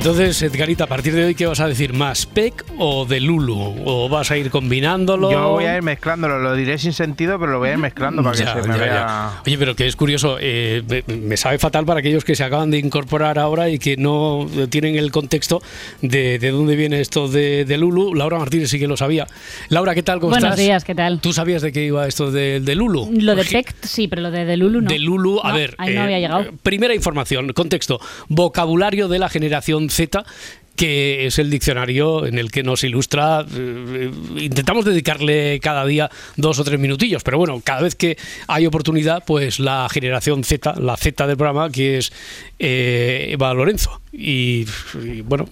Entonces, Edgarita, a partir de hoy, ¿qué vas a decir? ¿Más PEC o de Lulu? ¿O vas a ir combinándolo? Yo voy a ir mezclándolo, lo diré sin sentido, pero lo voy a ir mezclando para que Ya, se me ya, vea. ya. Oye, pero que es curioso, eh, me, sabe fatal para aquellos que se acaban de incorporar ahora y que no tienen el contexto de, de dónde viene esto de, de Lulu. Laura Martínez sí que lo sabía. Laura, ¿qué tal? ¿Cómo Buenos estás? días, ¿qué tal? ¿Tú sabías de qué iba esto de, de Lulu? Lo de Porque- PEC, sí, pero lo de, de Lulu no. de Lulu, a No, ver, ahí no eh, había llegado. primera información, contexto, vocabulario de la generación Z que es el diccionario en el que nos ilustra. eh, intentamos dedicarle cada día dos o tres minutillos, pero bueno, cada vez que hay oportunidad, pues la generación Z, la Z del programa, que es eh, Eva Lorenzo. Y, y, bueno,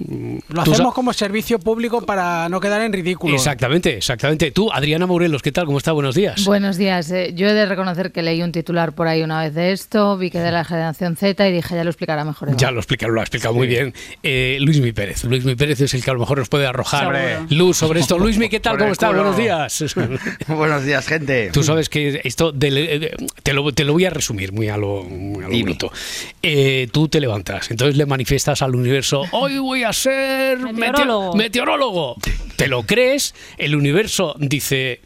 Lo hacemos como servicio público para no quedar en ridículo. Exactamente, exactamente. Tú, Adriana Morelos, ¿qué tal? ¿Cómo está? Buenos días. Buenos días. eh, Yo he de reconocer que leí un titular por ahí una vez de esto, vi que de la generación Z y dije, ya lo explicará mejor. Eva". Ya lo explica, lo ha explicado muy bien. Eh, Luis Mi Pérez. Luis Mi Pérez es el que a lo mejor nos puede arrojar luz sobre esto. Luis Mi, ¿qué tal? ¿Cómo culo. Buenos días. Buenos días, gente. Tú sabes que esto del- eh, te, lo, te lo voy a resumir muy a lo, muy a lo Dime. bruto. Eh, tú te levantas, entonces le manifiestas al universo, hoy voy a ser meteo- Meteorólogo. meteorólogo. Te lo crees, el universo dice...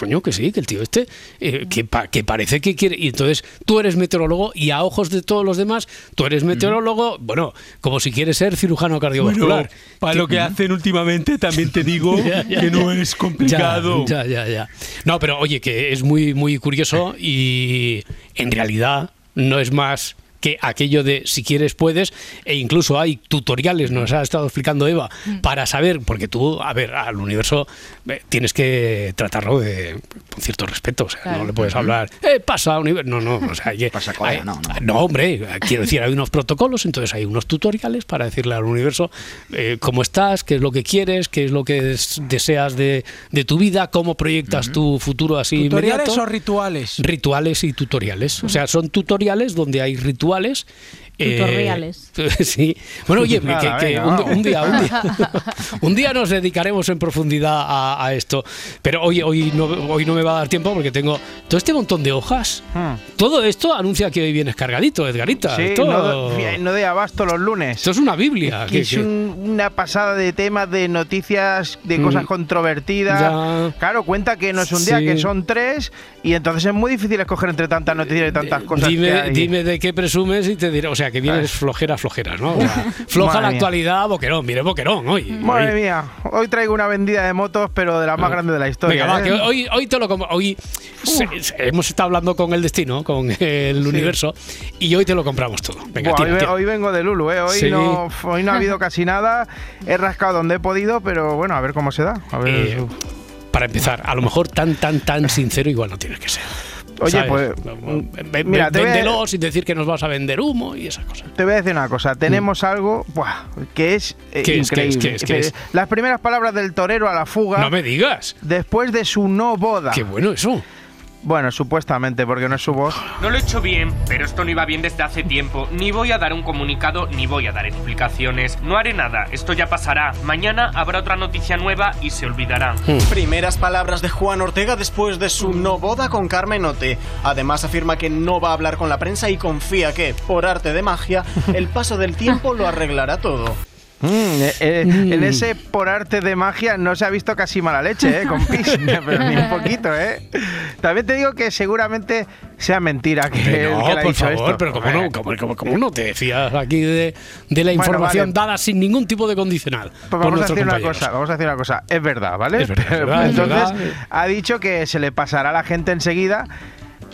Coño, que sí, que el tío este, eh, que, pa- que parece que quiere. Y entonces tú eres meteorólogo y a ojos de todos los demás, tú eres meteorólogo, bueno, como si quieres ser cirujano cardiovascular. para lo que hacen últimamente también te digo Ya, ya, que no ya. es complicado. Ya, ya, ya, ya. No, pero oye, que es muy, muy curioso y en realidad no es más que aquello de si quieres puedes e incluso hay tutoriales nos ha estado explicando Eva para saber porque tú a ver al universo eh, tienes que tratarlo de con cierto respeto o sea Claro. no le puedes hablar eh, pasa universo no no o sea hay que Pasa cola, hay- no, no. no, hombre, quiero decir, hay unos protocolos, entonces hay unos tutoriales para decirle al universo eh, cómo estás, qué es lo que quieres, qué es lo que des- deseas de, de tu vida, cómo proyectas tu futuro así ¿Tutoriales inmediato. o rituales? Rituales y tutoriales. O sea, son tutoriales donde hay rituales. Eh, Tutoriales. sí. Bueno, oye, que, Nada, que venga, un, día, un día, un día nos dedicaremos en profundidad a, a esto. Pero hoy, hoy, no, hoy no me va a dar tiempo porque tengo todo este montón de hojas. Hmm. Todo esto anuncia que hoy vienes cargadito, Edgarita. Sí, esto, no, doy abasto los lunes. esto es una Biblia. que que- es que- un- una pasada de temas, de noticias, de cosas Mm. controvertidas. Ya. Claro, cuenta que no es un día, Sí. que son tres, y entonces es muy difícil escoger entre tantas noticias y tantas cosas dime, que hay. dime de qué presumes y te diré. O sea, que vienes flojera, flojera, ¿no? O sea, floja Madre la mía. actualidad, Boquerón. Mire, Boquerón hoy. Madre Hoy- mía, hoy traigo una vendida de motos, pero de las más grandes de la historia. Venga, va, ¿eh? que hoy, hoy te lo compro. Hoy se- se- hemos estado hablando con el destino, con el universo, y hoy te lo compramos todo. Venga, Buah, tira, hoy, tira. hoy vengo de Lulu, ¿eh? Hoy, Sí. no, hoy no ha habido casi nada. He rascado donde he podido, pero bueno, a ver cómo se da. A ver. Eh, para empezar, a lo mejor tan, tan, tan sincero igual no tienes que ser. Oye, ¿sabes? pues, mm, ve- mira, te voy a- sin decir que nos vas a vender humo y esas cosas. Te voy a decir una cosa, tenemos algo buah, que es eh, Mm. ¿Qué es, qué es, increíble. qué es, qué es? Las primeras palabras del torero a la fuga No me digas. después de su no boda. Qué bueno eso. Bueno, supuestamente, porque no es su voz. No lo he hecho bien, pero esto no iba bien desde hace tiempo. Ni voy a dar un comunicado, ni voy a dar explicaciones. No haré nada, esto ya pasará. Mañana habrá otra noticia nueva y se olvidará. Primeras palabras de Juan Ortega después de su no boda con Carmen Ote. Además afirma que no va a hablar con la prensa y confía que, por arte de magia, el paso del tiempo lo arreglará todo. Mm, eh, eh, En ese por arte de magia no se ha visto casi mala leche, ¿eh? Con pis, pero ni un poquito, ¿eh? También te digo que seguramente sea mentira que, Que no, que por dicho favor, esto. pero como no, como, como- como no te fías aquí de, de la Bueno, información vale. dada sin ningún tipo de condicional. Pues vamos a decir una cosa, vamos a decir una cosa, es verdad, ¿vale? Es verdad, es verdad, es Entonces verdad. ha dicho que se le pasará a la gente enseguida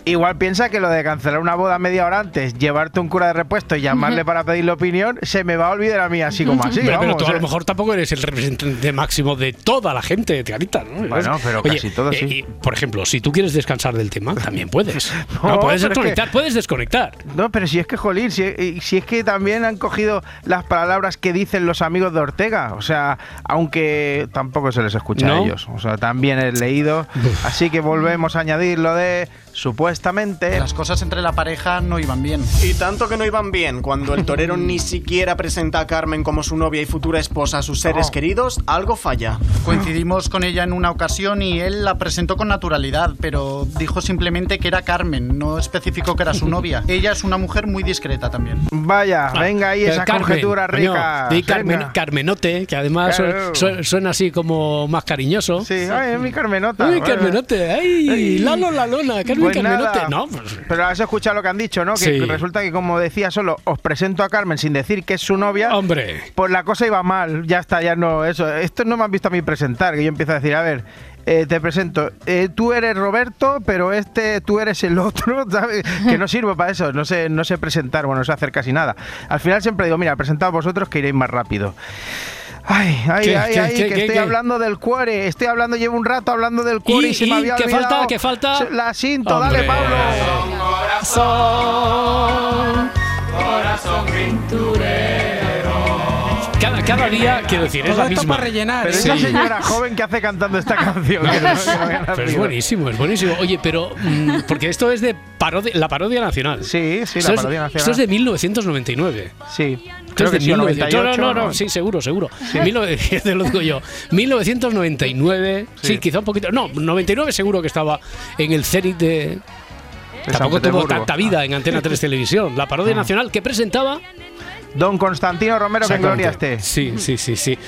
Igual piensa que lo de cancelar una boda media hora antes, llevarte un cura de repuesto y llamarle para pedirle opinión, se me va a olvidar a mí así como así. pero, tú a eh. lo mejor tampoco eres el representante máximo de toda la gente, Tigarita, ¿no? Bueno, pero Oye, casi todo eh, sí. y, por ejemplo, si tú quieres descansar del tema, también puedes. No, No, puedes pero es que- desconectar, puedes desconectar. No, pero si es que, jolín, si, eh, si es que también han cogido las palabras que dicen los amigos de Ortega. O sea, aunque tampoco se les escucha ¿No? a ellos. O sea, también he leído. Así que volvemos a añadir lo de supuestamente. Las cosas entre la pareja no iban bien. Y tanto que no iban bien, cuando el torero ni siquiera presenta a Carmen como su novia y futura esposa a sus seres No. queridos, algo falla. Coincidimos con ella en una ocasión y él la presentó con naturalidad, pero dijo simplemente que era Carmen, no especificó que era su novia. Ella es una mujer muy discreta también. Vaya, venga ahí esa Carmen, conjetura rica. di Carmen- Venga. Carmenote, que además Claro. suena así como más cariñoso. Sí, ay, es mi Carmenota. Ay, Bueno. Carmenote, ay, Ay. Lalo, la lona, Carmen Pues. No, pues, Pero has escuchado lo que han dicho, ¿no? Que Sí. resulta que, como decía solo, os presento a Carmen sin decir que es su novia. hombre. Pues la cosa iba mal, ya está, ya no, eso. Esto no me han visto a mí presentar, que yo empiezo a decir, a ver, eh, te presento, eh, tú eres Roberto, pero este, tú eres el otro, ¿sabes? Que no sirvo para eso, no sé, no sé presentar, bueno, no sé hacer casi nada. Al final siempre digo, mira, presentad vosotros que iréis más rápido. Ay, ay, ¿Qué, ay, qué, ay, qué, que qué, estoy qué? hablando del cuore, estoy hablando, llevo un rato hablando del cuore y, Y- se me y, había ¿qué olvidado. falta? ¿Qué falta? La cinto, dale, Hombre. Pablo. Cada, cada día, quiero decir, es la esto misma. para rellenar. Pero ¿eh? esa Sí. señora joven que hace cantando esta canción. que no- que no había Pero es buenísimo, es buenísimo. Oye, pero mm, porque esto es de parodia, la parodia nacional. Sí, sí, Esto la es- parodia nacional. Esto es de 1999. Sí, creo que de sí, o 1998. 98, No, no, no, sí, seguro, seguro. 19 te lo digo yo. 1999, sí. Sí. quizá un poquito. No, 99 seguro que estaba en el cenit de. De Tampoco tuvo tanta vida en Antena 3 Televisión. La parodia nacional que presentaba. Don Constantino Romero, que en gloria esté. Sí, sí, sí, sí.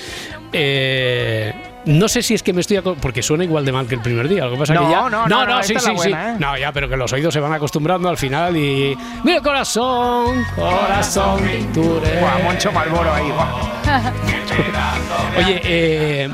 Eh, no sé si es que me estoy porque suena igual de mal que el primer día. Lo que pasa No, que ya no, no, no, sí, sí, buena, sí. ¿eh? No, ya, pero que los oídos se van acostumbrando al final y mira corazón, corazón, pinture. Buah, Moncho Malboro ahí. Oye, eh,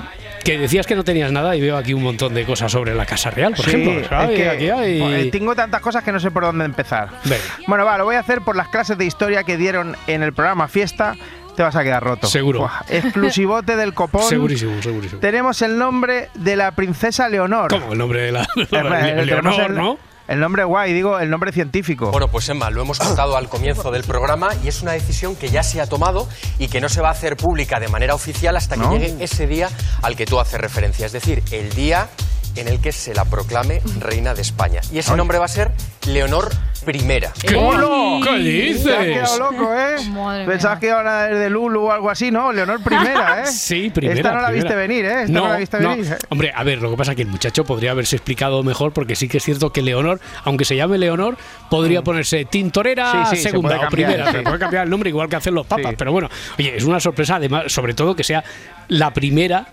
que decías que no tenías nada y veo aquí un montón de cosas sobre la Casa Real, por Sí, ejemplo. es Ay, que, aquí hay- joder, tengo tantas cosas que no sé por dónde empezar. Venga. Bueno, va, lo voy a hacer por las clases de historia que dieron en el programa Fiesta. Te vas a quedar roto. Seguro. Exclusivote del copón. Segurísimo, segurísimo. Tenemos el nombre de la princesa Leonor. ¿Cómo el nombre de la Eh, eh, Leonor, no? El nombre guay, digo, el nombre científico. Bueno, pues Emma, lo hemos contado al comienzo del programa y es una decisión que ya se ha tomado y que no se va a hacer pública de manera oficial hasta que ¿No? llegue ese día al que tú haces referencia, es decir, el día en el que se la proclame reina de España. Y ese Ay. nombre va a ser Leonor I. ¿Qué, ¡Hola! ¿Qué dices? Te has quedado loco, ¿eh? Madre Pensabas mía. que iban a dar de Lulu o algo así, ¿no? Leonor primera, ¿eh? Sí, primera. Esta no la primera. viste venir, ¿eh? Esta no, la viste no. venir. ¿eh? Hombre, a ver, lo que pasa es que el muchacho podría haberse explicado mejor porque sí que es cierto que Leonor, aunque se llame Leonor, podría ponerse tintorera Mm. Sí, sí, se segunda o primera. sí. Se puede cambiar el nombre igual que hacen los papas. Sí. Pero bueno, oye, es una sorpresa además, sobre todo que sea la primera.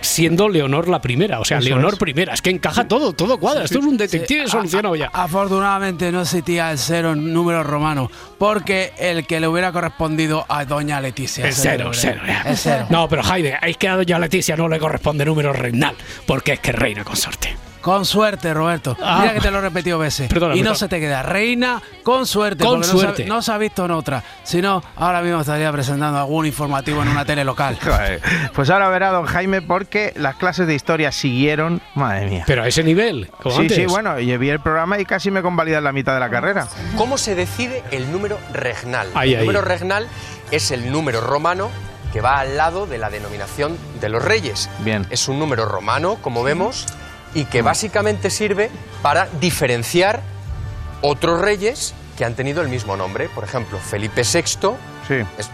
Siendo Leonor la primera, o sea, Eso Leonor es. primera, es que encaja todo, todo cuadra. Esto es un detective solucionado ya. Afortunadamente no existía el cero en número romano, porque el que le hubiera correspondido a doña Leticia. El cero, cero, ya. El cero. No, pero Jaime, es que a doña Leticia no le corresponde número reinal, porque es que reina consorte. Con suerte, Roberto. Ah. Mira que te lo he repetido veces. Perdona, y no perdona. se te queda. Reina con suerte. Con porque no se- suerte. No se, ha visto en otra. Si no, ahora mismo estaría presentando algún informativo en una tele local. Pues ahora verá don Jaime porque las clases de historia siguieron. Madre mía. Pero a ese nivel, como Sí, antes. sí, bueno, y vi el programa y casi me convalidan la mitad de la carrera. ¿Cómo se decide el número regnal? Ahí, el ahí. número regnal es el número romano que va al lado de la denominación de los reyes. Bien. Es un número romano, como vemos, y que básicamente sirve para diferenciar otros reyes que han tenido el mismo nombre. Por ejemplo, Felipe VI Sí. es-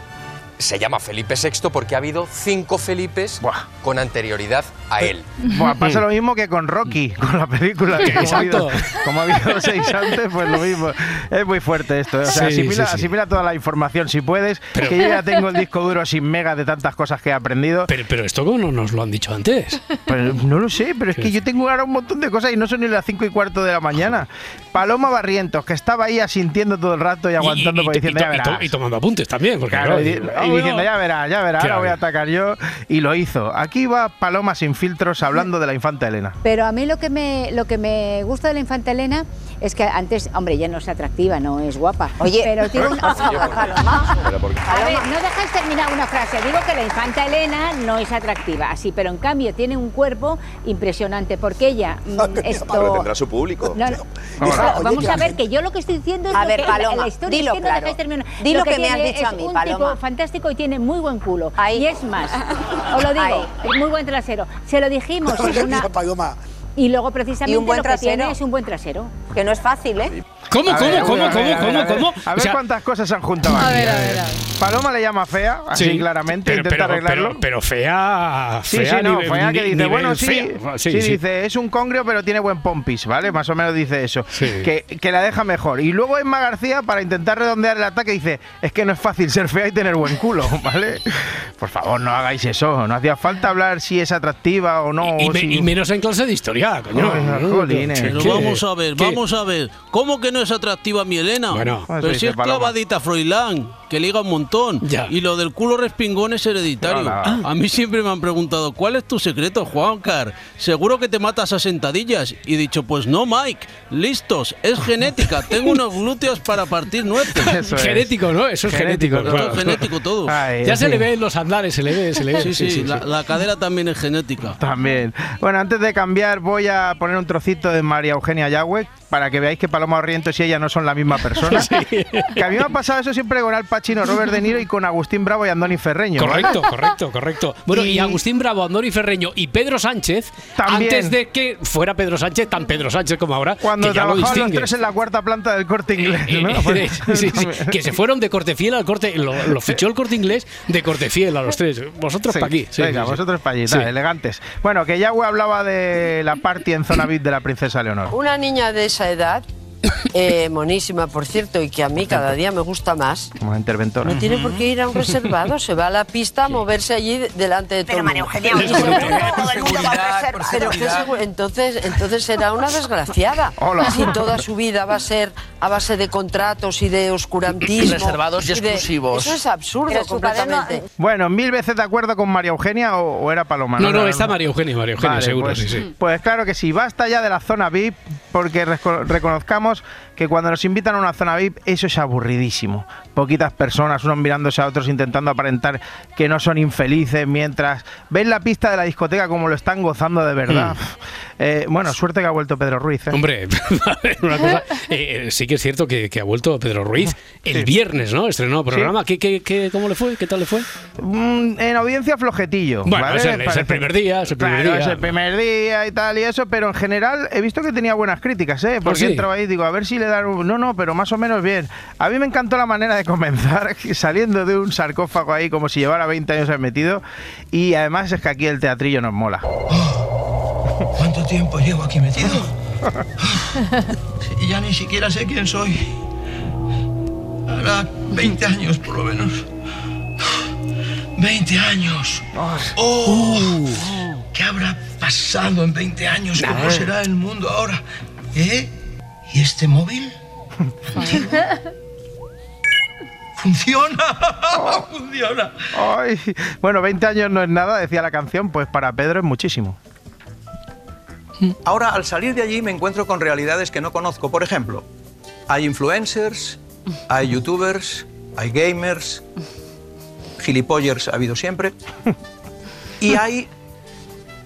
se llama Felipe VI porque ha habido cinco Felipes Buah. con anterioridad a él. Buah, pasa lo mismo que con Rocky, con la película. que como, ha Exacto. habido, como ha habido seis antes, pues lo mismo. Es muy fuerte esto. ¿eh? O sea, Sí, asimila, sí, sí. asimila toda la información si puedes. Pero- que yo ya tengo el disco duro sin mega de tantas cosas que he aprendido. Pero, pero esto no nos lo han dicho antes. Pues no lo sé, pero es que yo tengo ahora un montón de cosas y no son ni las cinco y cuarto de la mañana. Paloma Barrientos, que estaba ahí asintiendo todo el rato y aguantando, y, y- diciendo, y- to- y tomando apuntes también. Porque, Claro, claro, y, digo, y ah, diciendo, ya verás, ya verás, ahora voy a atacar yo. Y lo hizo. Aquí va Paloma sin filtros hablando de la infanta Elena. Pero a mí lo que me lo que me gusta de la infanta Elena es que antes, hombre, ya no es atractiva, no es guapa. Oye, pero tiene un por favor, Paloma. A ver, no dejáis terminar una frase. Digo que la infanta Elena no es atractiva, así, pero en cambio tiene un cuerpo impresionante porque ella mm, Pero esto tendrá su público. no, no. Vamos a ver que yo lo que estoy diciendo es A lo ver, que la- Paloma, la historia dilo es que no claro. dejáis terminar. Di lo que me has dicho a es mí, un Paloma. tipo fantástico y tiene muy buen culo. Y es más, os lo digo, muy buen trasero. Se lo dijimos en una y luego precisamente Y un buen lo que trasero. tiene es un buen trasero. Que no es fácil, ¿eh? ¿Cómo, A cómo, ver, cómo, a cómo, ver, cómo, a ver, cómo? A ver O sea, cuántas cosas se han juntado A aquí. ver, a ver, a ver. Paloma le llama fea, así Sí, claramente, pero, intenta pero, arreglarlo. pero, pero fea, Sí, fea sí, no, nivel- fea que dice, nivel bueno, sí, fea. sí, dice, es un congrio pero tiene buen pompis, ¿vale? Más o menos dice eso, que, que la deja mejor. Y luego Emma García, para intentar redondear el ataque, dice, es que no es fácil ser fea y tener buen culo, ¿vale? Por favor, no hagáis eso, no hacía falta hablar si es atractiva o no. Y, o me- si- y menos en clase de historia, coño. Ay, No, vamos a ver, vamos a ver. ¿Cómo que no es atractiva mi Elena? Bueno. Eso Pero si es clavadita Froilán, que liga un montón. Y lo del culo respingón es hereditario. Hola. A mí siempre me han preguntado, ¿cuál es tu secreto, Juancar? Seguro que te matas a sentadillas. Y he dicho, pues no, Mike. Listos, es genética. Tengo unos glúteos para partir nueces. Es. Genético, ¿no? Eso es genético. Todo claro. es genético todo. Ay, Ya en se le ve en los andares, se le ve, se le ve. Sí, sí, la, la cadera también es genética. También. Bueno, antes de cambiar voy a poner un trocito de María Eugenia Yagüe para que veáis que Paloma Orrientos y ella no son la misma persona. Que a mí me ha pasado eso siempre con Al Pacino, Robert De Niro y con Agustín Bravo y Andoni Ferreño. ¿vale? Correcto, correcto, correcto. Bueno, y, Y- Agustín Bravo, Andoni Ferreño y Pedro Sánchez, También. antes de que fuera Pedro Sánchez, tan Pedro Sánchez como ahora, Cuando que ya lo trabajaban los tres en la cuarta planta del corte inglés, ¿no? Eh, sí, sí, que se fueron de corte fiel al corte, lo, lo fichó el corte inglés de corte fiel a los tres. Vosotros Sí, para aquí. Sí, venga, sí, sí. vosotros para allí, Sí. tal, elegantes. Bueno, que Yagüe hablaba de la party en zona VIP de la princesa Leonor. Una niña de esa edad, eh, monísima por cierto, y que a mí cada día me gusta más, Como interventora. no tiene por qué ir a un reservado, se va a la pista a moverse allí de- delante de todo Pero María. Eugenia, todo el mundo va a reservar. Pero qué segu- entonces, entonces será una desgraciada. Hola. Si toda su vida va a ser a base de contratos y de oscurantismo. Reservados y de- exclusivos. Eso es absurdo Pero su cadena- completamente. Bueno, mil veces de acuerdo con María Eugenia o, o era Paloma. No, no, está María Eugenia, María Eugenia, Vale, seguro, pues, sí, sí. Pues claro que sí, basta ya de la zona VIP, porque reco- reconozcamos que cuando nos invitan a una zona VIP, eso es aburridísimo. Poquitas personas, unos mirándose a otros intentando aparentar que no son infelices, mientras ven la pista de la discoteca como lo están gozando de verdad. Eh, bueno, suerte que ha vuelto Pedro Ruiz. ¿eh? Hombre, una cosa, eh, sí que es cierto que, que ha vuelto Pedro Ruiz el Sí. viernes, ¿no? Estrenó programa. ¿Qué, qué, qué, cómo le fue? ¿Qué tal le fue? Mm, en audiencia flojetillo. Bueno, ¿vale? es el- es el primer día, es el primer Claro, día. es el primer día y tal y eso, pero en general he visto que tenía buenas críticas, ¿eh? Porque ¿Ah, sí? entraba ahí y digo, a ver si le dan un... No, no, pero más o menos bien. A mí me encantó la manera de comenzar, saliendo de un sarcófago ahí como si llevara 20 años ahí metido, y además es que aquí el teatrillo nos mola. ¿Cuánto tiempo llevo aquí metido? Y ya ni siquiera sé quién soy. Hará 20 años por lo menos. 20 años. ¡Oh! ¿Qué habrá pasado en 20 años? ¿Cómo será el mundo ahora? ¿Eh? ¿Y este móvil? ¡Funciona! ¡Funciona! Ay, bueno, 20 años no es nada, decía la canción, pues para Pedro es muchísimo. Ahora, al salir de allí, me encuentro con realidades que no conozco. Por ejemplo, hay influencers, hay youtubers, hay gamers, gilipollers ha habido siempre, y hay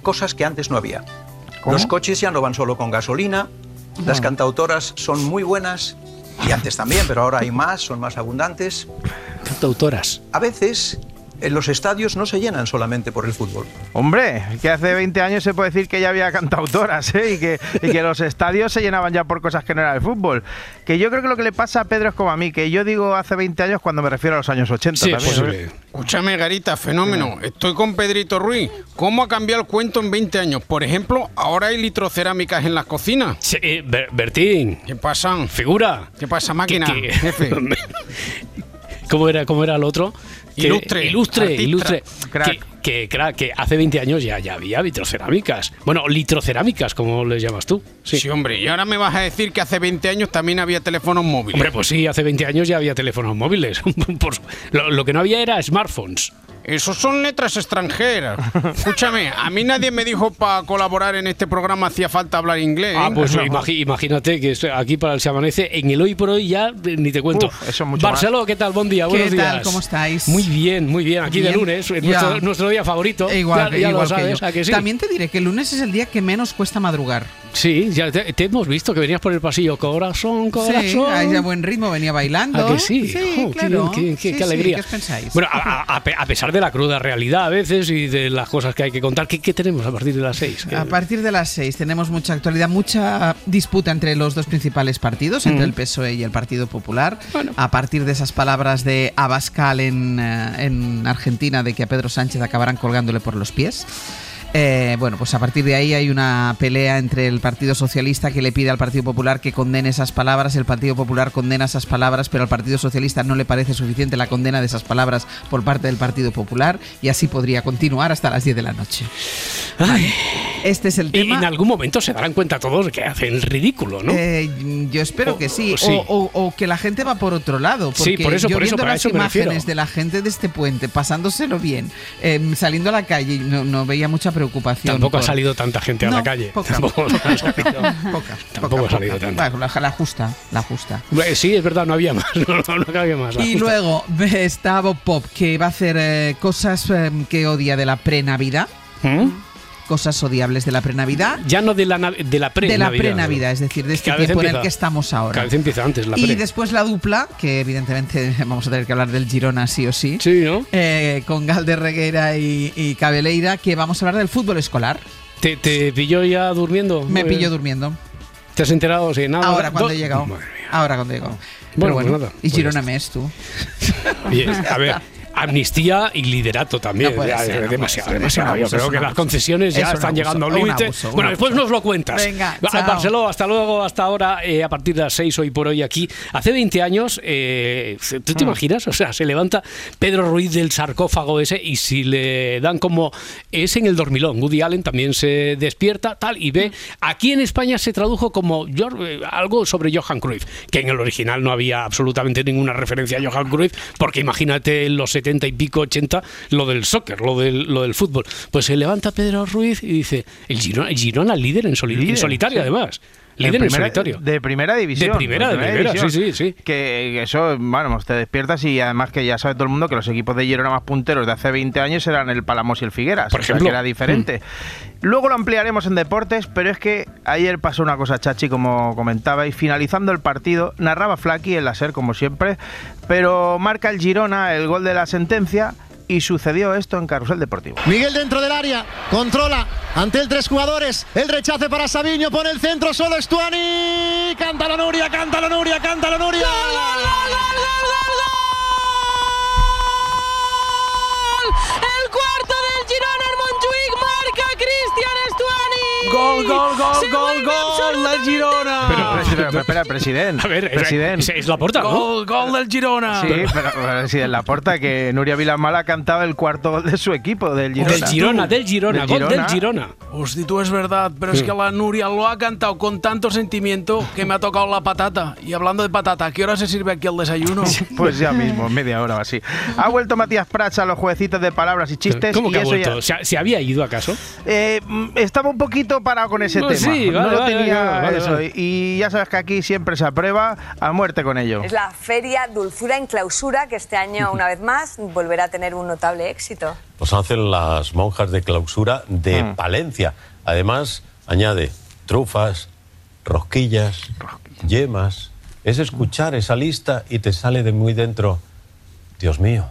cosas que antes no había. Los coches ya no van solo con gasolina, las cantautoras son muy buenas, y antes también, pero ahora hay más, son más abundantes. Cantautoras. A veces, los estadios no se llenan solamente por el fútbol. Hombre, que hace 20 años se puede decir que ya había cantautoras ¿eh? y, que, y que los estadios se llenaban ya por cosas que no era el fútbol. Que yo creo que lo que le pasa a Pedro es como a mí, que yo digo hace 20 años cuando me refiero a los años 80 Sí, es también. posible. Escúchame, Garita, fenómeno. Estoy con Pedrito Ruiz. ¿Cómo ha cambiado el cuento en 20 años? Por ejemplo, ahora hay litrocerámicas en las cocinas. Sí, eh, Ber- Bertín. ¿Qué pasa? Figura. ¿Qué pasa, máquina? Jefe. ¿Cómo era, cómo era el otro? Ilustre, Ilustre, artista, ilustre. crack. Que, que, crack, que hace 20 años ya, ya había vitrocerámicas. Bueno, litrocerámicas, como les llamas tú. Sí. hombre, y ahora me vas a decir que hace 20 años también había teléfonos móviles. Hombre, pues sí, hace 20 años ya había teléfonos móviles. Lo que no había era smartphones. Esos son letras extranjeras. Escúchame, a mí nadie me dijo para colaborar en este programa hacía falta hablar inglés. Ah, ¿eh? pues imagi- imagínate que estoy aquí para el Se Amanece, en el hoy por hoy ya eh, ni te cuento. Uf, eso mucho Barceló, ¿qué tal? Buen día, ¿Qué buenos tal? días. ¿Cómo estáis? Muy bien, muy bien. Aquí de lunes, eh, nuestro, nuestro día favorito. E Igual, ya, igual lo que sabes, yo. ¿a que sí? También te diré que el lunes es el día que menos cuesta madrugar. Sí, ya te, te hemos visto que venías por el pasillo. Corazón, corazón. Sí, ahí a buen ritmo venía bailando. ¿A que sí? Qué claro. qué bien, qué- Sí, qué sí, alegría. ¿Qué os pensáis? Bueno, a, a- a pesar de la cruda realidad a veces y de las cosas que hay que contar, ¿qué, qué tenemos a partir de las seis? A partir de las 6 tenemos mucha actualidad, mucha disputa entre los dos principales partidos, entre Mm. el PSOE y el Partido Popular. A partir de esas palabras de Abascal en, eh, en Argentina de que a Pedro Sánchez acabarán colgándole por los pies. Eh, bueno, pues a partir de ahí hay una pelea entre el Partido Socialista que le pide al Partido Popular que condene esas palabras, el Partido Popular condena esas palabras, pero al Partido Socialista no le parece suficiente la condena de esas palabras por parte del Partido Popular y así podría continuar hasta las 10 de la noche. Este es el Y tema. en algún momento se darán cuenta todos que hacen ridículo, ¿no? Eh, yo espero O- que sí. o sí. O, o- o que la gente va por otro lado. Sí, Porque por eso, yo por eso, viendo para las eso imágenes de la gente de este puente, pasándoselo bien, em, saliendo a la calle, no, no veía mucha preocupación. Tampoco ha salido tanta gente a la calle. poca. Tampoco, ha salido- Poca, tampoco poca, ha salido poca. tanta. Bueno, la, la justa, la justa. Eh, Sí, es verdad, no había más. No, había más. Y justa. luego está Bob Pop, que va a hacer eh, cosas em, que odia de la pre-Navidad. Cosas odiables de la pre-Navidad. Ya no de la, de la pre De la pre-Navidad, es decir, de este tiempo en el que estamos ahora. Cada vez empieza antes la Y pre. después la dupla, que evidentemente vamos a tener que hablar del Girona sí o sí. Sí, ¿no? Eh, con Galder Reguera y, y Cabeleira, que vamos a hablar del fútbol escolar. ¿Te, te pilló ya durmiendo? Me bien. durmiendo. ¿Te has enterado? Sí, nada. Ahora cuando Do- he llegado. Madre Ahora cuando he llegado. Bueno, pues bueno, nada, y pues Girona me es tú. A ver, amnistía y liderato también. No puede Ya, ser, es no demasiado, demasiado. Yo creo que las concesiones ya están llegando al un límite. Bueno, después nos lo cuentas. Venga. Barceló, hasta luego, hasta ahora, eh, a partir de las 6 hoy por hoy aquí. Hace 20 años, eh, ¿tú Mm. te imaginas? O sea, se levanta Pedro Ruiz del sarcófago ese y si le dan como... Es en el dormilón. Woody Allen también se despierta tal y Mm. ve... Aquí en España se tradujo como eh, algo sobre Johan Cruyff, que en el original no había absolutamente ninguna referencia a Johan Cruyff, porque imagínate los 70 y pico, 80, lo del soccer, lo del, lo del fútbol. Pues se levanta Pedro Ruiz y dice, el Girona, el Girona líder en, soli- en solitario sí. además. En Líder en, primera- solitario. De primera división. De primera, de primera, sí, sí, sí. Que, eso, bueno, te despiertas y además que ya sabe todo el mundo que los equipos de Girona más punteros de hace 20 años eran el Palamos y el Figueras. Por o sea, ejemplo. que era diferente. Luego lo ampliaremos en deportes, pero es que ayer pasó una cosa, Chachi, como comentabais. Finalizando el partido, narraba Flaky en la SER, como siempre, pero marca el Girona el gol de la sentencia y sucedió esto en Carrusel Deportivo. Miguel dentro del área, controla ante el tres jugadores, el rechace para Sabiño, pone el centro, solo Estuani, canta la Nuria, canta la Nuria, canta la Nuria. El cuarto Gol, gol, gol, gol, gol del Girona. Pero, pero, espera, presidente. A ver, es- presidente. es- es la porta, ¿no? Gol, gol del Girona. Sí, pero, pero sí, en la porta que Nuria Vilamala ha cantado el cuarto gol de su equipo, del Girona. Del Girona, del Girona, gol del Girona. Hostia, tú es verdad, pero es que la Nuria lo ha cantado con tanto sentimiento que me ha tocado la patata. Y hablando de patata, ¿a qué hora se sirve aquí el desayuno? Pues ya mismo, media hora o así. Ha vuelto Matías Prats a los jueguecitos de palabras y chistes. ¿Cómo y que ha eso vuelto? ya- ¿Se, se había ido acaso? Eh, mm, estaba un poquito parado con ese No, tema. sí, no lo vale, tenía vale, vale, eso. vale. Y ya sabes que aquí siempre se aprueba a muerte con ello. Es la feria Dulzura en Clausura que este año, una vez más, volverá a tener un notable éxito. Los hacen las monjas de clausura de Mm. Palencia. Además, añade trufas, rosquillas, yemas. Es escuchar esa lista y te sale de muy dentro. Dios mío.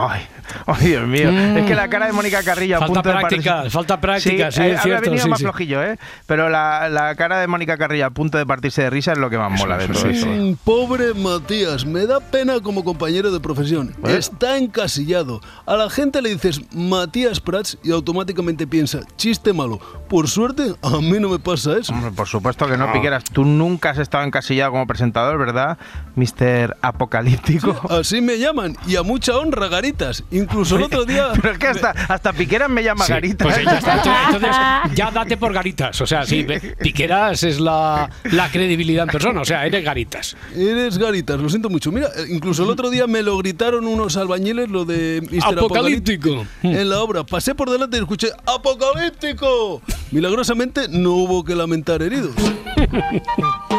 Ay, ay, Dios mío. Mm. Es que la cara de Mónica Carrillo a Falta punto de práctica, partirse- falta práctica, sí, eh, es cierto, venido sí, más sí. flojillo, ¿eh? Pero la, la cara de Mónica Carrillo a punto de partirse de risa es lo que más mola de todo eso. Pobre Matías, me da pena como compañero de profesión. ¿Eh? Está encasillado. A la gente le dices Matías Prats y automáticamente piensa, chiste malo. Por suerte, a mí no me pasa eso. Hombre, por supuesto que no, No. Piqueras. Tú nunca has estado encasillado como presentador, ¿verdad? Mister Apocalíptico. Así me llaman y a mucha honra, Garín. Garitas. Incluso el otro día... Pero es que hasta, hasta Piqueras me llama Sí, Garita. pues ya está. Entonces, ya date por Garitas. O sea, sí, Piqueras es la, la credibilidad en persona. O sea, eres Garitas. Eres Garitas, lo siento mucho. Mira, incluso el otro día me lo gritaron unos albañiles, lo de Mr. Apocalíptico. En la obra. Pasé por delante y escuché ¡Apocalíptico! Milagrosamente no hubo que lamentar heridos.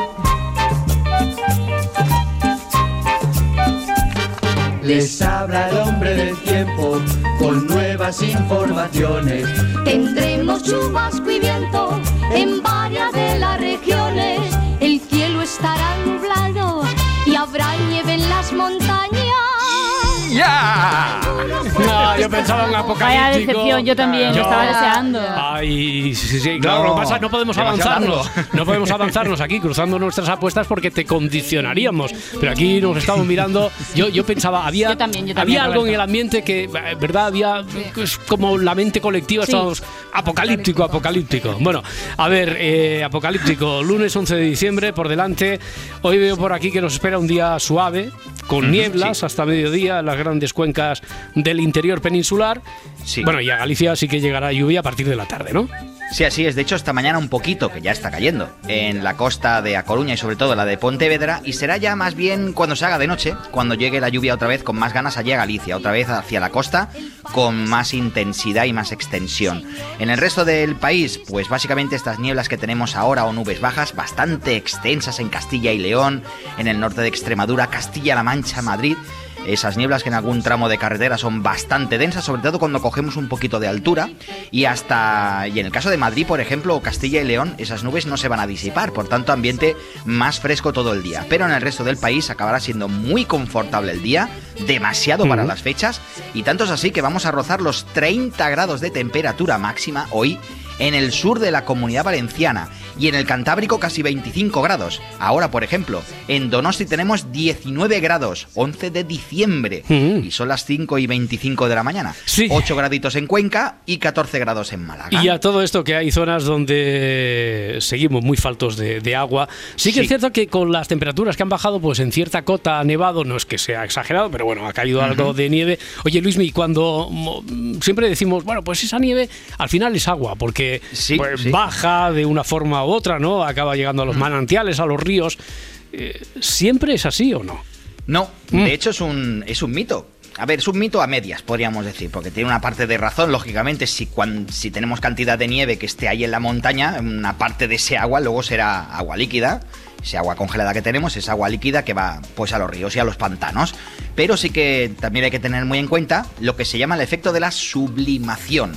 Les habla el hombre del tiempo con nuevas informaciones. Tendremos chubasco y viento en varias de las regiones. No, yo pensaba en apocalíptico. Vaya decepción, yo también, lo estaba deseando. Ay, sí, sí, claro, No, lo que pasa es que no podemos avanzarnos. No podemos avanzarnos aquí cruzando nuestras apuestas porque te condicionaríamos. Pero aquí nos estamos mirando. Yo, yo pensaba, había, Yo también, yo había también, algo en el ambiente que, ¿verdad? Había es como la mente colectiva, Sí. estábamos apocalíptico, apocalíptico. Bueno, a ver, eh, apocalíptico, lunes 11 de diciembre por delante. Hoy veo por aquí que nos espera un día suave, con nieblas hasta mediodía en las grandes cuencas del interior peninsular. Sí. Bueno, y a Galicia sí que llegará lluvia a partir de la tarde, ¿no? Sí, así es. De hecho, esta mañana un poquito, que ya está cayendo, en la costa de A Coruña y sobre todo la de Pontevedra, y será ya más bien cuando se haga de noche, cuando llegue la lluvia otra vez con más ganas allí a Galicia, otra vez hacia la costa, con más intensidad y más extensión. En el resto del país, pues básicamente estas nieblas que tenemos ahora o nubes bajas, bastante extensas en Castilla y León, en el norte de Extremadura, Castilla-La Mancha, Madrid, esas nieblas que en algún tramo de carretera son bastante densas, sobre todo cuando cogemos un poquito de altura. Y hasta. Y en el caso de Madrid, por ejemplo, o Castilla y León, esas nubes no se van a disipar. Por tanto, ambiente más fresco todo el día. Pero en el resto del país acabará siendo muy confortable el día, demasiado para las fechas. Y tanto es así que vamos a rozar los 30 grados de temperatura máxima hoy en el sur de la comunidad valenciana y en el Cantábrico casi 25 grados. Ahora, por ejemplo, en Donosti tenemos 19 grados, 11 de diciembre, y son las 5 y 25 de la mañana. 8 graditos en Cuenca y 14 grados en Málaga. Y a todo esto que hay zonas donde seguimos muy faltos de, de agua. Sí que Sí. es cierto que con las temperaturas que han bajado, pues en cierta cota ha nevado, no es que sea exagerado, pero bueno, ha caído algo de nieve. Oye, Luismi, cuando siempre decimos, bueno, pues esa nieve al final es agua, porque pues, sí. baja de una forma u otra, ¿no? Acaba llegando a los manantiales, a los ríos. Eh, ¿Siempre es así o no? No, de hecho es un, es un mito. A ver, es un mito a medias, podríamos decir, porque tiene una parte de razón, lógicamente, si, si tenemos cantidad de nieve que esté ahí en la montaña, una parte de ese agua luego será agua líquida, ese agua congelada que tenemos es agua líquida que va pues a los ríos y a los pantanos. Pero sí que también hay que tener muy en cuenta lo que se llama el efecto de la sublimación.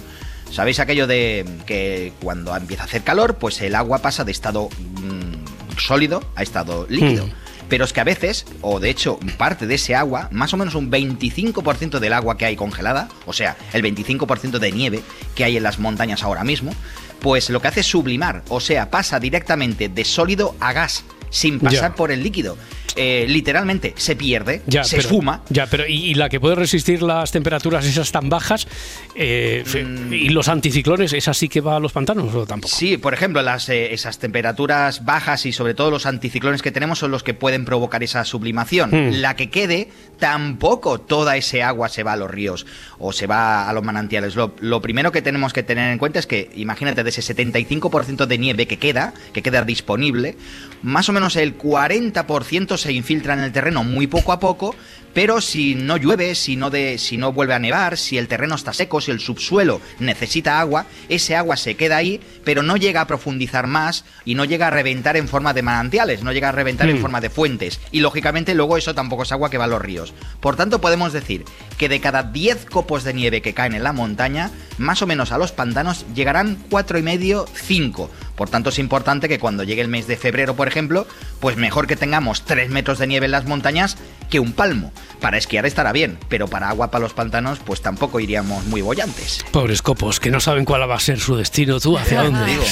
¿Sabéis aquello de que cuando empieza a hacer calor, pues el agua pasa de estado mm, sólido a estado líquido? Pero es que a veces, o de hecho parte de ese agua, más o menos un 25% del agua que hay congelada, o sea, el 25% de nieve que hay en las montañas ahora mismo, pues lo que hace es sublimar, o sea, pasa directamente de sólido a gas, sin pasar por el líquido. Eh, literalmente se pierde, Ya, se pero- esfuma, Ya, pero y, y la que puede resistir las temperaturas esas tan bajas eh, y los anticiclones, ¿esa sí que va a los pantanos o tampoco? Sí, por ejemplo, las, eh, esas temperaturas bajas y sobre todo los anticiclones que tenemos son los que pueden provocar esa sublimación. Hmm. La que quede, tampoco toda ese agua se va a los ríos o se va a los manantiales. Lo, lo primero que tenemos que tener en cuenta es que, imagínate, de ese 75% de nieve que queda, que queda disponible, más o menos el 40% se infiltra en el terreno muy poco a poco, pero si no llueve, si no, de, si no vuelve a nevar, si el terreno está seco, si el subsuelo necesita agua, ese agua se queda ahí, pero no llega a profundizar más y no llega a reventar en forma de manantiales, no llega a reventar en Mm. forma de fuentes. Y lógicamente luego eso tampoco es agua que va a los ríos. Por tanto, podemos decir que de cada 10 copos de nieve que caen en la montaña, más o menos a los pantanos llegarán cuatro y medio, 5. Por tanto, es importante que cuando llegue el mes de febrero, por ejemplo, pues mejor que tengamos 3 metros de nieve en las montañas que un palmo. Para esquiar estará bien, pero para agua para los pantanos, pues tampoco iríamos muy bollantes. Pobres copos, que no saben cuál va a ser su destino. ¿Tú hacia dónde? Digo.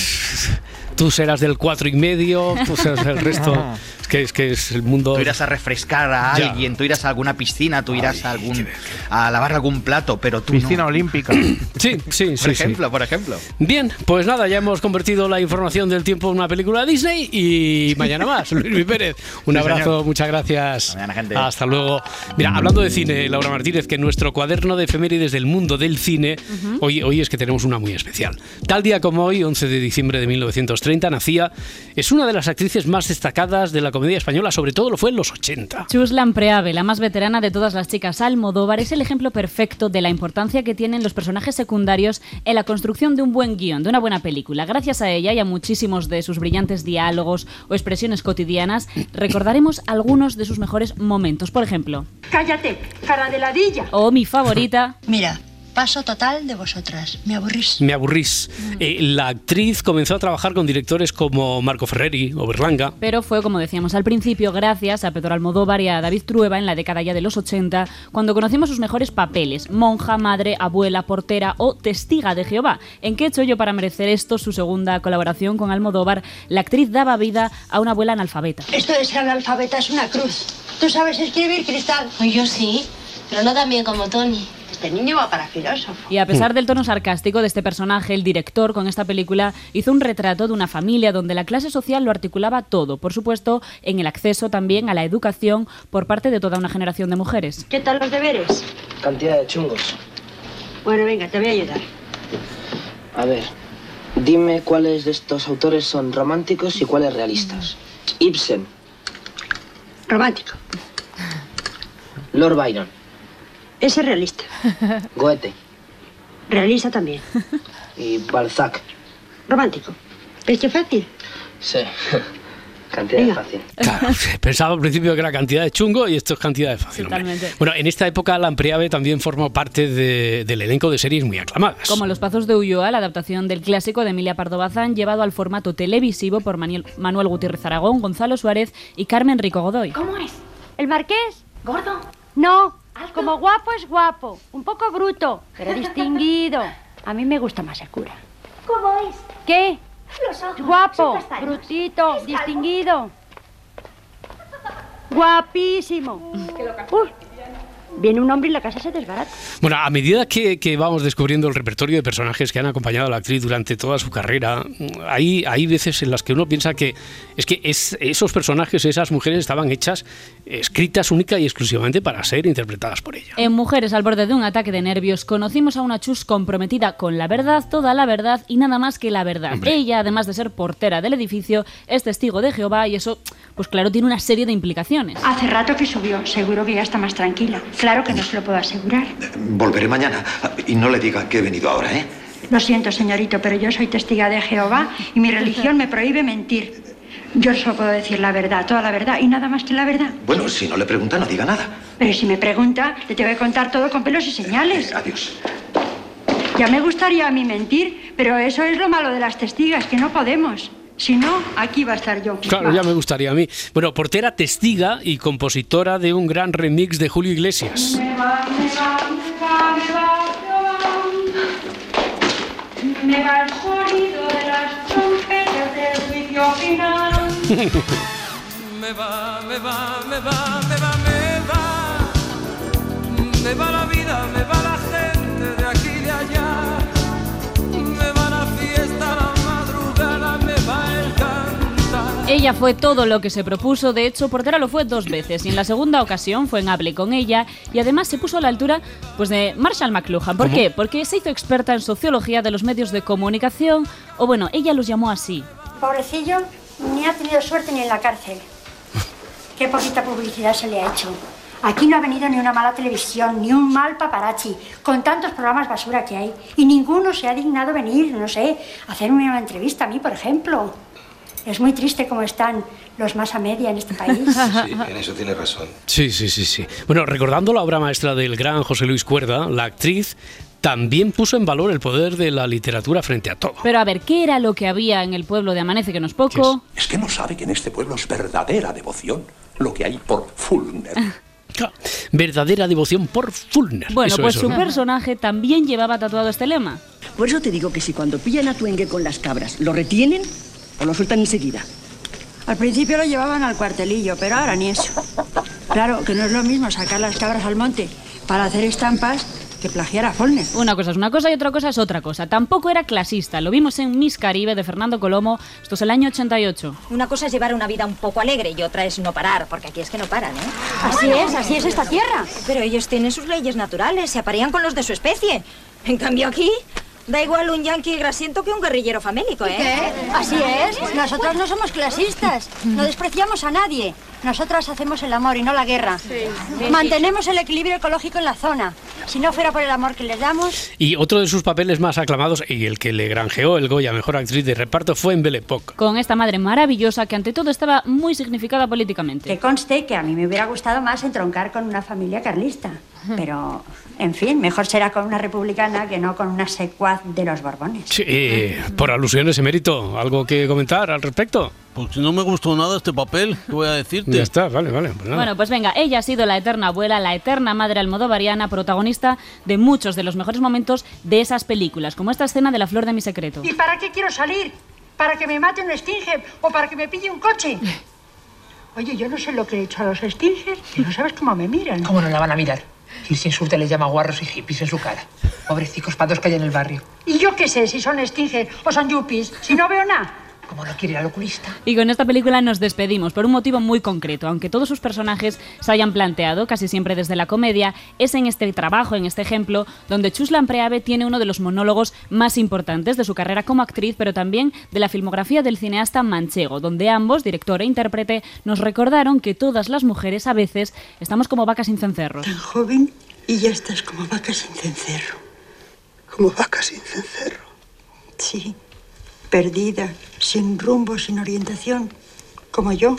tú serás del cuatro y medio, tú serás el resto. Que es, que es el mundo. Tú irás a refrescar a Ya. alguien, tú irás a alguna piscina, tú irás a algún a lavar algún plato, pero tú Piscina no. olímpica. Sí, sí, sí. Por sí. ejemplo, por ejemplo. Bien, pues nada, ya hemos convertido la información del tiempo en una película de Disney y mañana más. Luis Pérez, un Sí, abrazo, señor. muchas gracias. Mañana, gente. Hasta luego. Mira, hablando de cine, Laura Martínez, que nuestro cuaderno de efemérides del mundo del cine, hoy, hoy es que tenemos una muy especial. Tal día como hoy, 11 de diciembre de 1930, nacía, es una de las actrices más destacadas de la comedia española, sobre todo lo fue en los 80. Chus Lampreave, la más veterana de todas las chicas Almodóvar, es el ejemplo perfecto de la importancia que tienen los personajes secundarios en la construcción de un buen guion, de una buena película. Gracias a ella y a muchísimos de sus brillantes diálogos o expresiones cotidianas, recordaremos algunos de sus mejores momentos. Por ejemplo, Cállate, cara de ladilla. o mi favorita, Mira, paso total de vosotras. Me aburrís. Me aburrís. Eh, la actriz comenzó a trabajar con directores como Marco Ferreri o Berlanga. pero fue, como decíamos al principio, gracias a Pedro Almodóvar y a David Trueba en la década ya de los 80, cuando conocimos sus mejores papeles, monja, madre, abuela, portera o testiga de Jehová. ¿En qué he hecho yo para merecer esto? Su segunda colaboración con Almodóvar, la actriz daba vida a una abuela analfabeta. Esto de ser analfabeta es una cruz. ¿Tú sabes escribir, Cristal? Pues yo sí, pero no tan bien como Tony. Este niño va para filósofo. Y a pesar del tono sarcástico de este personaje, el director con esta película hizo un retrato de una familia donde la clase social lo articulaba todo, por supuesto, en el acceso también a la educación por parte de toda una generación de mujeres. ¿Qué tal los deberes? Cantidad de chungos. Bueno, venga, te voy a ayudar. A ver, dime cuáles de estos autores son románticos y cuáles realistas. Ibsen, Romántico. Lord Byron, Ese es realista. Goethe Realista también. y Balzac. Romántico. ¿Ves qué fácil? Sí, cantidad Venga. fácil. Claro, pensaba al principio que era cantidad de chungo y esto es cantidad de fácil. Bueno, en esta época Lampreave también formó parte de- del elenco de series muy aclamadas. Como Los Pazos de Ulloa, la adaptación del clásico de Emilia Pardo Bazán, llevado al formato televisivo por Manuel Gutiérrez Aragón, Gonzalo Suárez y Carmen Rico Godoy. ¿Cómo es? ¿El marqués? ¿Gordo? No, como guapo es guapo, un poco bruto, pero distinguido. A mí me gusta más el cura. ¿Cómo es? ¿Qué? Los ojos. Guapo, brutito, distinguido. Guapísimo. Viene un hombre y la casa se desbarata. Bueno, a medida que, que vamos descubriendo el repertorio de personajes que han acompañado a la actriz durante toda su carrera, hay, hay veces en las que uno piensa que es que es- esos personajes, esas mujeres estaban hechas, escritas única y exclusivamente para ser interpretadas por ella. En Mujeres al borde de un ataque de nervios, conocimos a una Chus comprometida con la verdad, toda la verdad y nada más que la verdad. Ella, además de ser portera del edificio, es testigo de Jehová y eso, pues claro, tiene una serie de implicaciones. Hace rato que subió, seguro que ya está más tranquila. Claro que no se lo puedo asegurar. Volveré mañana. Y no le diga que he venido ahora, ¿eh? Lo siento, señorito, pero yo soy testiga de Jehová y mi religión me prohíbe mentir. Yo solo puedo decir la verdad, toda la verdad y nada más que la verdad. Bueno, si no le pregunta, no diga nada. Pero si me pregunta, le tengo que contar todo con pelos y señales. Adiós. Ya me gustaría a mí mentir, pero eso es lo malo de las testigas, que no podemos. Si no, aquí va a estar yo. Claro, ya me gustaría a mí. Bueno, portera testiga y compositora de un gran remix de Julio Iglesias. Me va, me va, me va, me va, me va. Me va el sonido de las trompetas del juicio final. Me va, me va, me va, me va. Ella fue todo lo que se propuso, de hecho, Portera lo fue dos veces y en la segunda ocasión fue en Hable con ella y además se puso a la altura pues, de Marshall McLuhan. ¿Por ¿Cómo? qué? Porque se hizo experta en sociología de los medios de comunicación, o bueno, ella los llamó así. Pobrecillo, ni ha tenido suerte ni en la cárcel. Qué poquita publicidad se le ha hecho. Aquí no ha venido ni una mala televisión, ni un mal paparazzi, con tantos programas basura que hay. Y ninguno se ha dignado venir, no sé, a hacerme una entrevista a mí, por ejemplo. Es muy triste cómo están los más a media en este país. Sí, en eso tiene razón. Sí, sí, sí, sí. Bueno, recordando la obra maestra del gran José Luis Cuerda, la actriz también puso en valor el poder de la literatura frente a todo. Pero a ver, ¿qué era lo que había en el pueblo de Amanece que no es poco? Es que no sabe que en este pueblo es verdadera devoción lo que hay por Fulner. Verdadera devoción por Fulner. Bueno, Eso, pues eso, su ¿no? personaje también llevaba tatuado este lema. Por eso te digo que si cuando pillan a Tuengue con las cabras lo retienen, o lo sueltan enseguida. Al principio lo llevaban al cuartelillo, pero ahora ni eso. Claro, que no es lo mismo sacar las cabras al monte para hacer estampas que plagiar a Follner. Una cosa es una cosa y otra cosa es otra cosa. Tampoco era clasista. Lo vimos en Miss Caribe de Fernando Colomo. Esto es el año 88. Una cosa es llevar una vida un poco alegre y otra es no parar, porque aquí es que no paran, ¿eh? Así es, así es esta tierra. Pero ellos tienen sus leyes naturales, se aparean con los de su especie. En cambio aquí, da igual un yanqui grasiento que un guerrillero famélico, ¿eh? ¿Qué? Así es. Nosotros no somos clasistas. No despreciamos a nadie. Nosotras hacemos el amor y no la guerra. Mantenemos el equilibrio ecológico en la zona. Si no fuera por el amor que les damos, Y otro de sus papeles más aclamados y el que le granjeó el Goya Mejor Actriz de Reparto fue en Belle Époque. Con esta madre maravillosa que ante todo estaba muy significada políticamente. que conste que a mí me hubiera gustado más entroncar con una familia carlista. Pero, en fin, mejor será con una republicana que no con una secuaz de los Borbones. Sí, por alusiones, emérito, ¿algo que comentar al respecto? Pues no me gustó nada este papel, ¿qué voy a decirte? Ya está, vale, vale. pues. Bueno, pues venga, ella ha sido la eterna abuela, la eterna madre almodovariana, protagonista de muchos de los mejores momentos de esas películas, como esta escena de La flor de mi secreto. ¿Y para qué quiero salir? ¿Para que me mate un Stinger o para que me pille un coche? Oye, yo no sé lo que he hecho a los Stingers y no sabes cómo me miran. ¿Cómo no la van a mirar? Si sin suerte les llama guarros y hippies en su cara. Pobrecicos patos que hay en el barrio. ¿Y yo qué sé si son Stinger o son yuppies? Si no veo nada. Como no quiere ir al oculista. Y con esta película nos despedimos por un motivo muy concreto. Aunque todos sus personajes se hayan planteado, casi siempre desde la comedia, es en este trabajo, en este ejemplo, donde Chuslan Preave tiene uno de los monólogos más importantes de su carrera como actriz, pero también de la filmografía del cineasta manchego, donde ambos, director e intérprete, nos recordaron que todas las mujeres a veces estamos como vacas sin cencerros. Tan joven y ya estás como vaca sin cencerro. Como vaca sin cencerro. Sí, perdida, sin rumbo, sin orientación, como yo.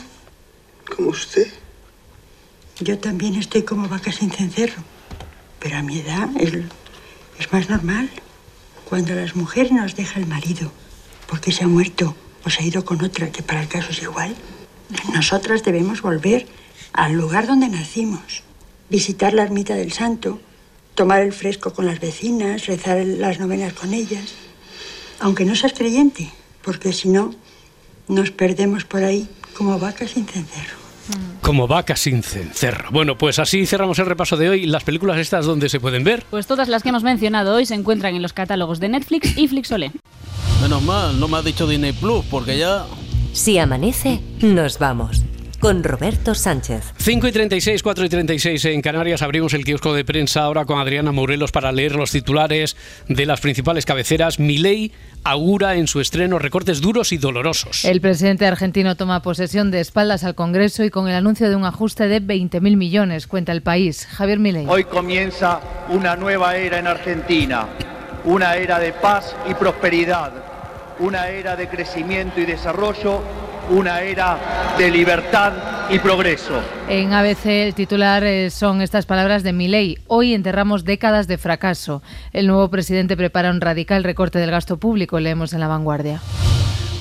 Como usted. Yo también estoy como vaca sin cencerro, pero a mi edad es, es más normal. Cuando las mujeres nos deja el marido porque se ha muerto o se ha ido con otra, que para el caso es igual, nosotras debemos volver al lugar donde nacimos, visitar la ermita del santo, tomar el fresco con las vecinas, rezar las novenas con ellas, aunque no seas creyente, porque si no, nos perdemos por ahí como vacas sin cencerro. Como vaca sin cencerro. Bueno, pues así cerramos el repaso de hoy. Las películas estas donde se pueden ver. Pues todas las que hemos mencionado hoy se encuentran en los catálogos de Netflix y Flixolé. Menos mal, no me has dicho Disney Plus, porque ya... Si amanece, nos vamos. Con Roberto Sánchez. 5 y 36, 4 y 36 en Canarias. Abrimos el kiosco de prensa ahora con Adriana Morelos para leer los titulares de las principales cabeceras. Milei augura en su estreno recortes duros y dolorosos. El presidente argentino toma posesión de espaldas al Congreso y con el anuncio de un ajuste de 20.000 millones, cuenta el país. Javier Milei. Hoy comienza una nueva era en Argentina, una era de paz y prosperidad, una era de crecimiento y desarrollo, una era de libertad y progreso. En ABC el titular eh, son estas palabras de Milei. Hoy enterramos décadas de fracaso. El nuevo presidente prepara un radical recorte del gasto público, leemos en La Vanguardia.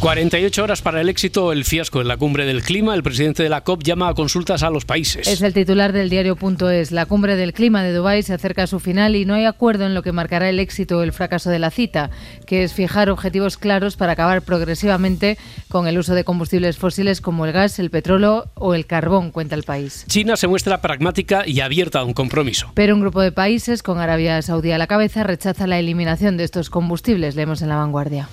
48 horas para el éxito el fiasco en la cumbre del clima. El presidente de la COP llama a consultas a los países. Es el titular del diario.es. La cumbre del clima de Dubái se acerca a su final y no hay acuerdo en lo que marcará el éxito o el fracaso de la cita, que es fijar objetivos claros para acabar progresivamente con el uso de combustibles fósiles como el gas, el petróleo o el carbón, cuenta el país. China se muestra pragmática y abierta a un compromiso. Pero un grupo de países, con Arabia Saudí a la cabeza, rechaza la eliminación de estos combustibles, leemos en la vanguardia.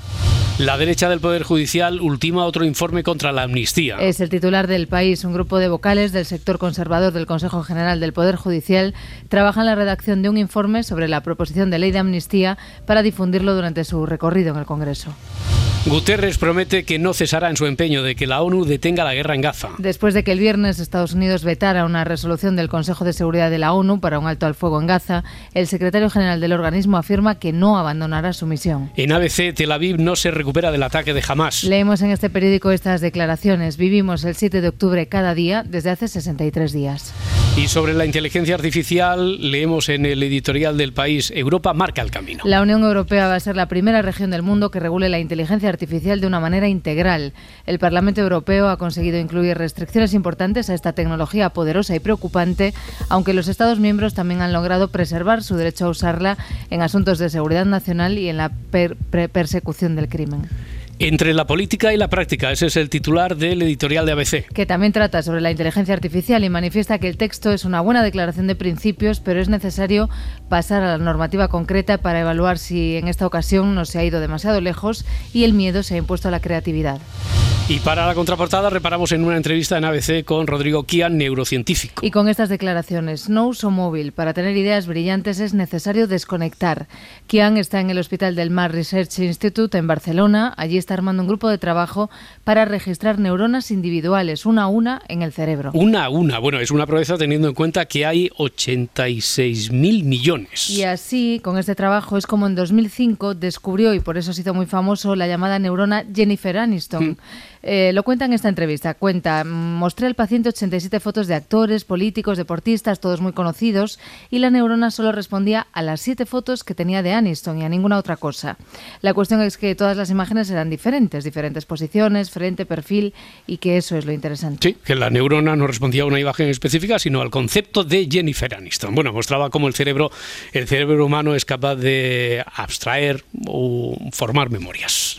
La derecha del Poder Judicial ultima otro informe contra la amnistía. Es el titular del país. Un grupo de vocales del sector conservador del Consejo General del Poder Judicial trabaja en la redacción de un informe sobre la proposición de ley de amnistía para difundirlo durante su recorrido en el Congreso. Guterres promete que no cesará en su empeño de que la ONU detenga la guerra en Gaza. Después de que el viernes Estados Unidos vetara una resolución del Consejo de Seguridad de la ONU para un alto al fuego en Gaza, el secretario general del organismo afirma que no abandonará su misión. En ABC, Tel Aviv no se recupera del ataque de Hamas. Leemos en este periódico estas declaraciones. Vivimos el 7 de octubre cada día desde hace 63 días. Y sobre la inteligencia artificial, leemos en el editorial del país, Europa marca el camino. La Unión Europea va a ser la primera región del mundo que regule la inteligencia artificial de una manera integral. El Parlamento Europeo ha conseguido incluir restricciones importantes a esta tecnología poderosa y preocupante, aunque los Estados miembros también han logrado preservar su derecho a usarla en asuntos de seguridad nacional y en la per- persecución del crimen. Entre la política y la práctica, ese es el titular del editorial de ABC. que también trata sobre la inteligencia artificial y manifiesta que el texto es una buena declaración de principios, pero es necesario pasar a la normativa concreta para evaluar si en esta ocasión no se ha ido demasiado lejos y el miedo se ha impuesto a la creatividad. Y para la contraportada reparamos en una entrevista en ABC con Rodrigo Kian, neurocientífico. Y con estas declaraciones, no uso móvil. Para tener ideas brillantes es necesario desconectar. Kian está en el Hospital del Mar Research Institute en Barcelona. Allí está armando un grupo de trabajo para registrar neuronas individuales, una a una, en el cerebro. Una a una. Bueno, es una proeza teniendo en cuenta que hay 86 mil millones. Y así, con este trabajo, es como en 2005 descubrió, y por eso se hizo muy famoso, la llamada neurona Jennifer Aniston. Eh, lo cuenta en esta entrevista. Cuenta, mostré al paciente 87 fotos de actores, políticos, deportistas, todos muy conocidos, y la neurona solo respondía a las siete fotos que tenía de Aniston y a ninguna otra cosa. La cuestión es que todas las imágenes eran diferentes, diferentes posiciones, frente, perfil, y que eso es lo interesante. Sí, que la neurona no respondía a una imagen específica, sino al concepto de Jennifer Aniston. Bueno, mostraba cómo el cerebro, el cerebro humano es capaz de abstraer o formar memorias.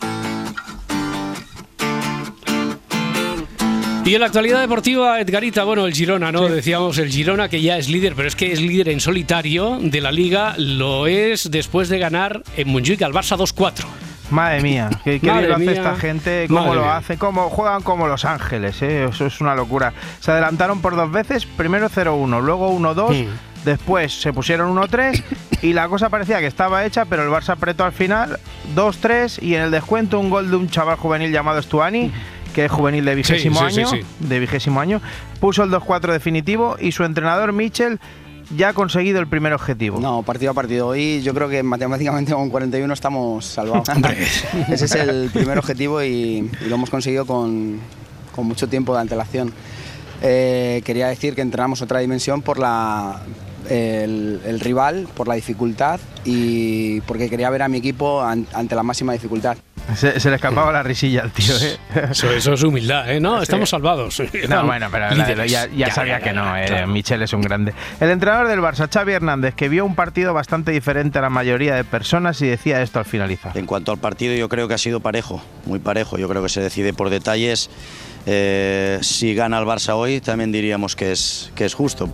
Y en la actualidad deportiva, Edgarita, bueno, el Girona, ¿no? Decíamos el Girona que ya es líder, pero es que es líder en solitario de la liga, lo es después de ganar en Montjuic al Barça 2-4. Madre mía, qué, qué Madre lo hace mía. esta gente, cómo Madre lo mía. hace, cómo juegan como Los Ángeles, ¿eh? eso es una locura. Se adelantaron por dos veces, primero 0-1, luego 1-2, Mm. después se pusieron 1-3 y la cosa parecía que estaba hecha, pero el Barça apretó al final 2-3 y en el descuento un gol de un chaval juvenil llamado Stuani, que es juvenil de vigésimo sí, sí, año, sí. de vigésimo año, puso el 2-4 definitivo y su entrenador Michel ya ha conseguido el primer objetivo. No, partido a partido. Hoy yo creo que matemáticamente con 41 estamos salvados. Ese es el primer objetivo y, y lo hemos conseguido con, con mucho tiempo de antelación. Eh, quería decir que entrenamos otra dimensión por la, el, el rival, por la dificultad y porque quería ver a mi equipo an- ante la máxima dificultad. Se, se le escapaba la risilla al tío, ¿eh? Eso, eso es humildad, ¿eh? No, Sí. estamos salvados. No, bueno, pero la- Líderes. ya, ya sabía ya, que no, ya, eh, claro. Michel es un grande. El entrenador del Barça, Xavi Hernández, que vio un partido bastante diferente a la mayoría de personas y decía esto al finalizar. En cuanto al partido, yo creo que ha sido parejo, muy parejo. Yo creo que se decide por detalles. Eh, si gana el Barça hoy, también diríamos que es, que es justo.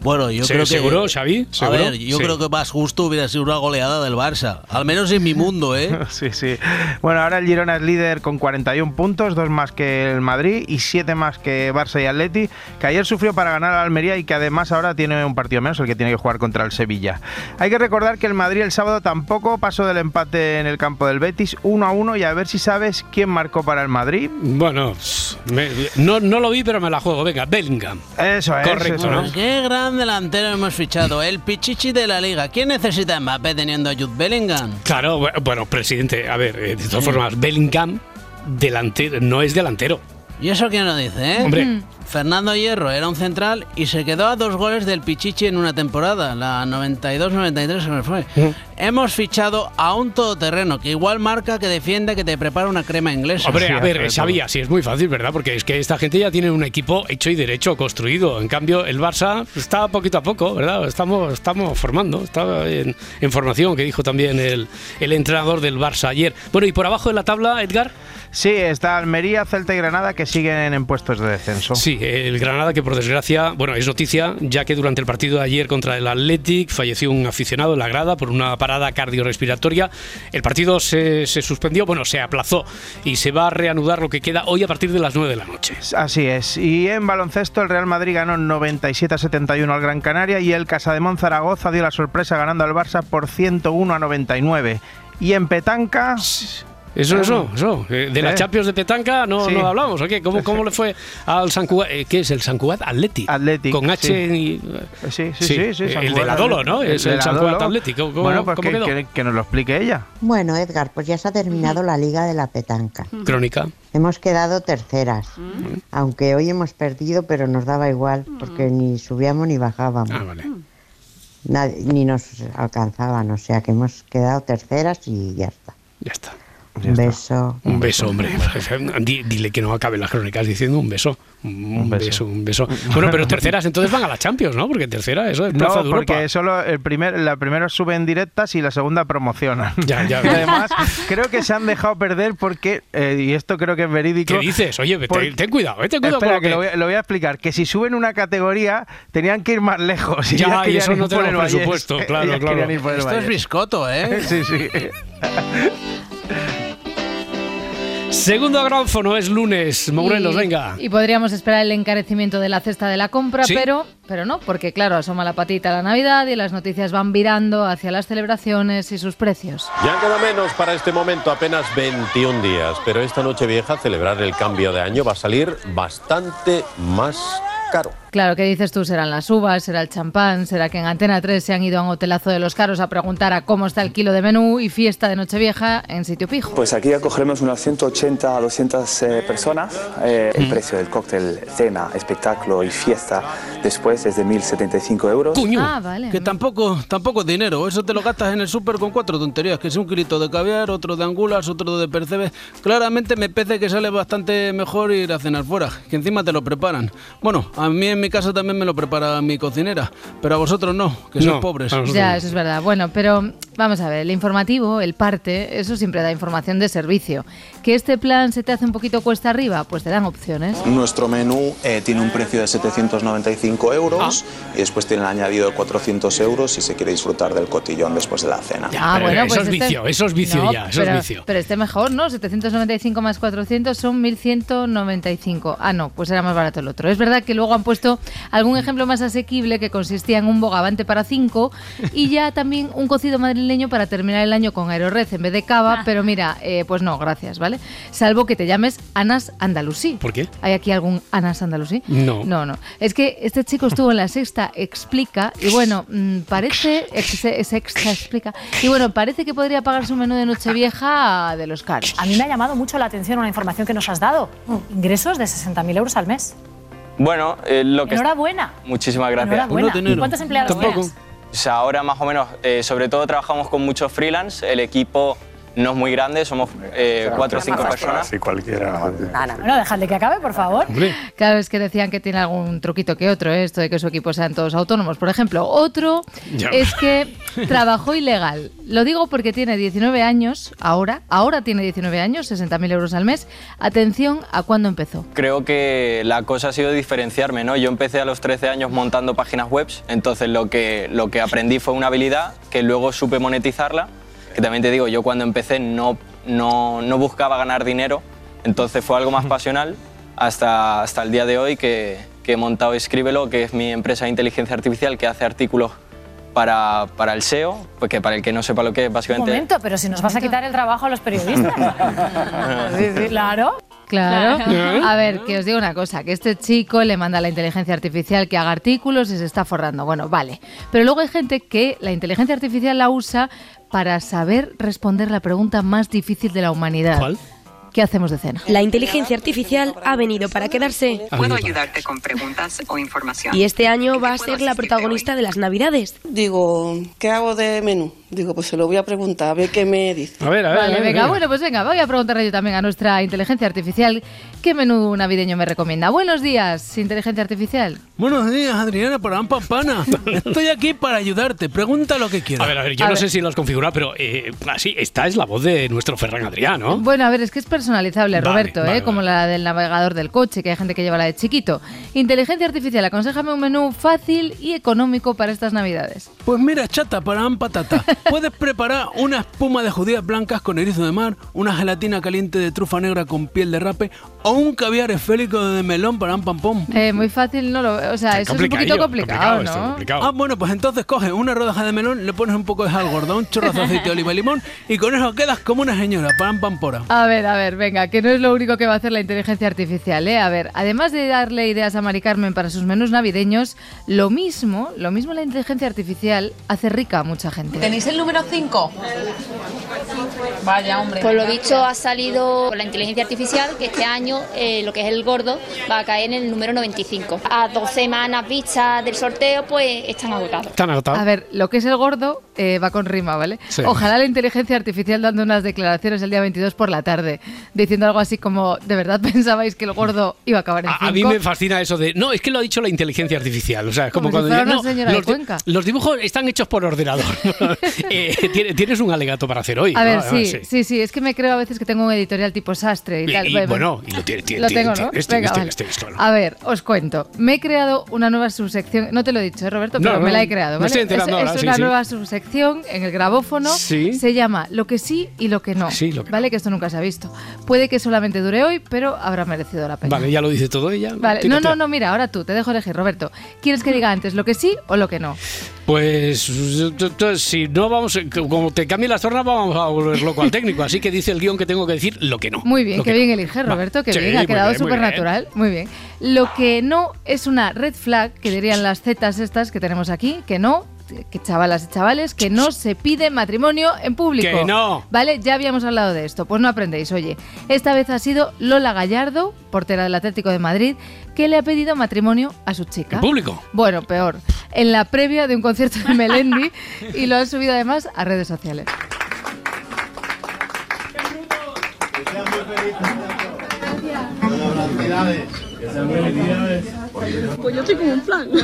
Bueno, yo Sí, creo que. ¿seguro, Xavi? A ¿Seguro? ver, yo Sí. creo que más justo hubiera sido una goleada del Barça. Al menos en mi mundo, ¿eh? sí, sí. Bueno, ahora el Girona es líder con 41 puntos, dos más que el Madrid y siete más que Barça y Atleti, que ayer sufrió para ganar al Almería y que además ahora tiene un partido menos, el que tiene que jugar contra el Sevilla. Hay que recordar que el Madrid el sábado tampoco pasó del empate en el campo del Betis 1 a 1 y a ver si sabes quién marcó para el Madrid. Bueno, me- no, no lo vi, pero me la juego. Venga, Bellingham. Eso es. Correcto, ¿no? Qué gran delantero hemos fichado, el pichichi de la liga. ¿Quién necesita a Mbappé teniendo a Jude Bellingham? Claro, bu- bueno, presidente, a ver, eh, de todas formas, Bellingham delantero, no es delantero. ¿Y eso quién lo dice, eh? Hombre. Fernando Hierro era un central y se quedó a dos goles del Pichichi en una temporada, la 92-93 se me fue. Hemos fichado a un todoterreno que igual marca, que defiende, que te prepara una crema inglesa. Hombre, a ver, sabía, sí, es muy fácil, ¿verdad? Porque es que esta gente ya tiene un equipo hecho y derecho, construido. En cambio, el Barça está poquito a poco, ¿verdad? Estamos, estamos formando, está en, en formación, que dijo también el, el entrenador del Barça ayer. Bueno, y por abajo de la tabla, Edgar. Sí, está Almería, Celta y Granada que siguen en puestos de descenso. Sí, el Granada que por desgracia, bueno, es noticia, ya que durante el partido de ayer contra el Athletic falleció un aficionado en la grada por una parada cardiorrespiratoria. El partido se, se suspendió, bueno, se aplazó y se va a reanudar lo que queda hoy a partir de las 9 de la noche. Así es. Y en baloncesto el Real Madrid ganó 97 a 71 al Gran Canaria y el Casademón Zaragoza dio la sorpresa ganando al Barça por 101 a 99. Y en petanca... Eso, eso, eso. Eh, De la Eh. Champions de Petanca no, Sí. no hablamos, ¿o qué? ¿Cómo, cómo le fue al San Cugat? eh, ¿Qué es el San Cugat Athletic? Athletic, Con H sí. y... Sí, sí, sí. sí, el de la Dolo, ¿no? Es de el la San Dolo. Cugat Athletic. ¿Cómo, cómo- bueno, pues cómo que, quedó? que- que nos lo explique ella. Bueno, Edgar, pues ya se ha terminado la liga de la petanca. Crónica. Hemos quedado terceras, aunque hoy hemos perdido, pero nos daba igual, porque ni subíamos ni bajábamos. Ah, vale. Nadie- ni nos alcanzaban, o sea que hemos quedado terceras y ya está. Ya está. Un beso. Un beso, hombre. Di- Dile que no acabe las crónicas diciendo un beso. Un, beso. un beso. Bueno, pero terceras entonces van a la Champions, ¿no? Porque tercera, eso es plaza No, de Europa. porque solo el primer, la primera sube en directas y la segunda promociona. Ya, ya. Y además, creo que se han dejado perder porque, eh, y esto creo que es verídico. ¿Qué dices? Oye, ten- porque- ten cuidado, eh, ten cuidado Espera, que, lo, voy, a- lo voy a explicar. Que si suben una categoría, tenían que ir más lejos. Ya, y eso ir no por el tenemos presupuesto, claro, claro. Esto es biscoto, ¿eh? Sí, sí. Segundo agrófono es lunes. Morelos, Y- venga. Y podríamos esperar el encarecimiento de la cesta de la compra, Sí. pero, pero no, porque claro, asoma la patita la Navidad y las noticias van virando hacia las celebraciones y sus precios. Ya queda menos para este momento, apenas 21 días, pero esta noche vieja celebrar el cambio de año va a salir bastante más caro. Claro, ¿qué dices tú? ¿Serán las uvas? ¿Será el champán? ¿Será que en Antena 3 se han ido a un hotelazo de los caros a preguntar a cómo está el kilo de menú y fiesta de Nochevieja en sitio pijo? Pues aquí acogeremos unas 180 a 200 eh, personas. Eh, el precio del cóctel, cena, espectáculo y fiesta después es de 1.075 euros. Ah, vale. Que tampoco, tampoco es dinero. Eso te lo gastas en el súper con cuatro tonterías. Que es un kilito de caviar, otro de angulas, otro de percebes. Claramente me parece que sale bastante mejor ir a cenar fuera. Que encima te lo preparan. Bueno, a mí en mi casa también me lo prepara mi cocinera. Pero a vosotros no, que sois No, pobres. Ya, eso es verdad. Bueno, pero vamos a ver, el informativo, el parte, eso siempre da información de servicio. ¿Que este plan se te hace un poquito cuesta arriba? Pues te dan opciones. Nuestro menú eh, tiene un precio de 795 euros Ah. y después tiene el añadido de 400 euros si se quiere disfrutar del cotillón después de la cena. Ya, pero eso es este- vicio, eso es vicio No, ya, eso pero, es vicio. Pero este mejor, ¿no? 795 más 400 son 1195. Ah, no, pues era más barato el otro. Es verdad que luego han puesto algún ejemplo más asequible que consistía en un bogavante para 5 y ya también un cocido madrileño para terminar el año con aerorred en vez de cava, pero mira, eh, pues no, gracias, ¿vale? Salvo que te llames Anas Andalusí. ¿Por qué? ¿Hay aquí algún Anas Andalusí? No. No, no. Es que este chico estuvo en la sexta explica y bueno, mm, parece ex- sexta explica y bueno, parece que podría pagarse un menú de Nochevieja de los caros. A mí me ha llamado mucho la atención una información que nos has dado. Ingresos de 60.000 euros al mes. Bueno, eh, lo que... Enhorabuena. Muchísimas gracias. Enhorabuena. ¿Cuántos empleados tienes? O sea, ahora más o menos, eh, sobre todo trabajamos con muchos freelance. El equipo no es muy grande, somos eh, cuatro o cinco personas. Si cualquiera. Bueno, dejadle que acabe, por favor. Claro, es que decían que tiene algún truquito que otro, ¿eh? esto de que su equipo sean todos autónomos. Por ejemplo, otro Ya. es que trabajó ilegal. Lo digo porque tiene 19 años, ahora, ahora tiene 19 años, 60.000 euros al mes. Atención a cuándo empezó. Creo que la cosa ha sido diferenciarme, ¿no? Yo empecé a los 13 años montando páginas web, entonces lo que, lo que aprendí fue una habilidad que luego supe monetizarla, que también te digo, yo cuando empecé no, no, no buscaba ganar dinero, entonces fue algo más pasional hasta, hasta el día de hoy que, que he montado Escríbelo, que es mi empresa de inteligencia artificial que hace artículos para, para el SEO, porque para el que no sepa lo que es, Un básicamente... momento, pero si nos vas a quitar el trabajo a los periodistas. claro. Claro. Claro. A ver, que os digo una cosa, que este chico le manda a la inteligencia artificial que haga artículos y se está forrando. Bueno, vale. Pero luego hay gente que la inteligencia artificial la usa para saber responder la pregunta más difícil de la humanidad. ¿Cuál? ¿Qué hacemos de cena? La inteligencia artificial ha venido para quedarse. Puedo ayudarte con preguntas o información. Y este año va a ser la protagonista de las Navidades. Digo, ¿qué hago de menú? Digo, pues se lo voy a preguntar, a ver qué me dice. A ver, a ver. Vale, venga, bueno, pues venga, voy a preguntarle yo también a nuestra inteligencia artificial qué menú navideño me recomienda. Buenos días, inteligencia artificial. Buenos días, Adriana, para Pampana. Estoy aquí para ayudarte. Pregunta lo que quieras. A ver, a ver, yo A no ver. sé si lo has configurado, pero eh, así, esta es la voz de nuestro Ferran Adrián, ¿no? Bueno, a ver, es que es personalizable, Vale, Roberto, vale, ¿eh? como la del navegador del coche, que hay gente que lleva la de chiquito. Inteligencia artificial, aconsejame un menú fácil y económico para estas navidades. Pues mira, chata para patata. Puedes preparar una espuma de judías blancas con erizo de mar, una gelatina caliente de trufa negra con piel de rape o un caviar esférico de melón para un pampón. Eh, muy fácil, no lo O sea, eso es un poquito complicado, ¿no? Ah, bueno, pues entonces coges una rodaja de melón, le pones un poco de sal gorda, un chorrazo de aceite de oliva y limón y con eso quedas como una señora, pan pampora. A ver, a ver, venga, que no es lo único que va a hacer la inteligencia artificial, ¿eh? A ver, además de darle ideas a Mari Carmen para sus menús navideños, lo mismo, lo mismo la inteligencia artificial hace rica a mucha gente. Tenéis el número 5? Vaya, hombre. Por lo visto ha salido la inteligencia artificial que este año eh, lo que es el gordo va a caer en el número 95. A dos semanas vistas del sorteo pues están agotados. Están agotados. A ver, lo que es el gordo eh, va con rima, ¿vale? Sí. Ojalá la inteligencia artificial dando unas declaraciones el día 22 por la tarde, diciendo algo así como, ¿de verdad pensabais que el gordo iba a acabar en A, a mí cinco?". me fascina eso de, no, es que lo ha dicho la inteligencia artificial. O sea, es como, Como si cuando fuera una no, señora de los, Cuenca. los dibujos están hechos por ordenador. Eh, tiene- tienes un alegato para hacer hoy. A ver, ¿no? sí, sí, sí, es que me creo a veces que tengo un editorial tipo sastre y, Y- tal. y, Bueno, y lo tiene- tiene- Lo tengo, ¿no? este- Venga, este- este- este. A ver, os cuento. Me he creado una nueva subsección, no te lo he dicho, ¿eh, Roberto, pero no, me la he creado, me ¿vale? estoy es es sí, una sí. nueva subsección en el grabófono. Sí. Se llama Lo que sí y lo que no. Sí, lo que ¿Vale? Que esto nunca se ha visto. Puede que solamente dure hoy, pero habrá merecido la pena. Vale, ya lo dice todo ella. Vale, no, no, no, mira, ahora tú, te dejo elegir, Roberto. ¿Quieres que diga antes lo que sí o lo que no? Pues si no vamos, como te cambie las tornas, vamos a volver loco al técnico. Así que dice el guion que tengo que decir lo que no. Muy bien, qué que bien no. elige. Roberto, qué Sí, bien, ha quedado súper natural, muy bien. Lo que no es una red flag, que dirían las zetas estas que tenemos aquí, que no, que chavalas y chavales, que no se pide matrimonio en público. Que no. Vale, ya habíamos hablado de esto, pues no aprendéis. Oye, esta vez ha sido Lola Gallardo, portera del Atlético de Madrid, que le ha pedido matrimonio a su chica. ¿En público? Bueno, peor. En la previa de un concierto de Melendi y lo han subido además a redes sociales. Pues yo estoy como un plan.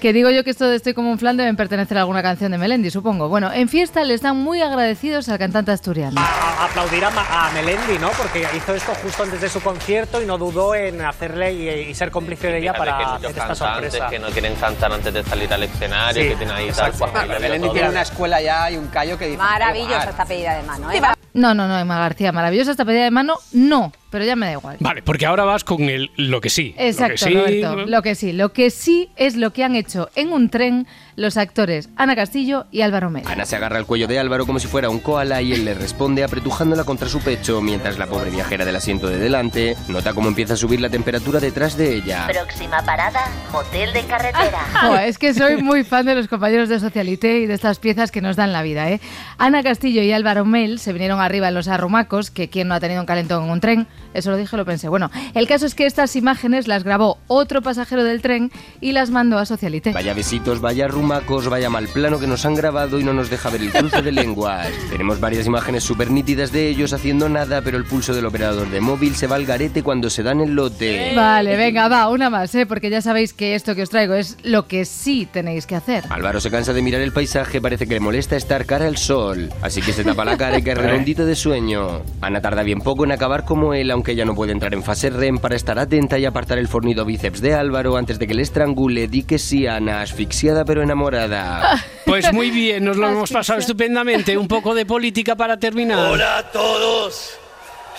Que digo yo que esto de Estoy como un flan deben pertenecer a alguna canción de Melendi, supongo. Bueno, en fiesta le están muy agradecidos al cantante asturiano. a- aplaudir a, a Melendi, ¿no? Porque hizo esto justo antes de su concierto y no dudó en hacerle y, y ser cómplice de ella Fíjate para que hacer esta sorpresa. que no quieren cantar antes de salir al escenario, Sí, que tienen ahí exacto. tal. Bueno, pues, Melendi tiene una escuela ya y un callo que dice. Maravillosa esta pedida de mano, ¿eh? No, no, no, Emma García, maravillosa esta pedida de mano, no, pero ya me da igual. Vale, porque ahora vas con el lo que sí. Exacto, lo que sí, Roberto. Lo que sí, lo que sí es lo que han hecho en un tren los actores Ana Castillo y Álvaro Mel. Ana se agarra al cuello de Álvaro como si fuera un koala y él le responde apretujándola contra su pecho mientras la pobre viajera del asiento de delante nota cómo empieza a subir la temperatura detrás de ella. Próxima parada, motel de carretera. Es que soy muy fan de los compañeros de Socialité y de estas piezas que nos dan la vida, ¿eh? Ana Castillo y Álvaro Mel se vinieron arriba en los arrumacos, que quien no ha tenido un calentón en un tren, eso lo dije, lo pensé. Bueno, el caso es que estas imágenes las grabó otro pasajero del tren y las mandó a Socialité. Vaya besitos, vaya rumacos, vaya mal plano que nos han grabado y no nos deja ver el cruce de lenguas. Tenemos varias imágenes súper nítidas de ellos haciendo nada, pero el pulso del operador de móvil se va al garete cuando se dan el lote. Vale, venga, va, una más, ¿eh? Porque ya sabéis que esto que os traigo es lo que sí tenéis que hacer. Álvaro se cansa de mirar el paisaje, parece que le molesta estar cara al sol, así que se tapa la cara y que redondito de sueño. Ana tarda bien poco en acabar como él, aunque ella no puede entrar en fase REM para estar atenta y apartar el fornido bíceps de Álvaro antes de que le estrangule. Di que sí, Ana, asfixiada pero enamorada. Pues muy bien, nos lo hemos pasado estupendamente. Un poco de política para terminar. Hola a todos,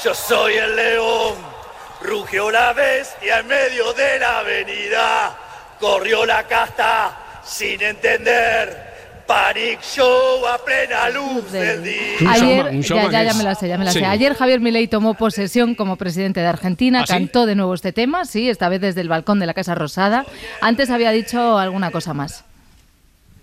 yo soy el león. Rugió la bestia en medio de la avenida. Corrió la casta sin entender. Panic show a plena luz del día. Ayer, ya, ya, ya me la sé, ya me la sé. Ayer Javier Milei tomó posesión como presidente de Argentina, ¿Ah, sí? cantó de nuevo este tema, sí, esta vez desde el balcón de la Casa Rosada. Antes había dicho alguna cosa más.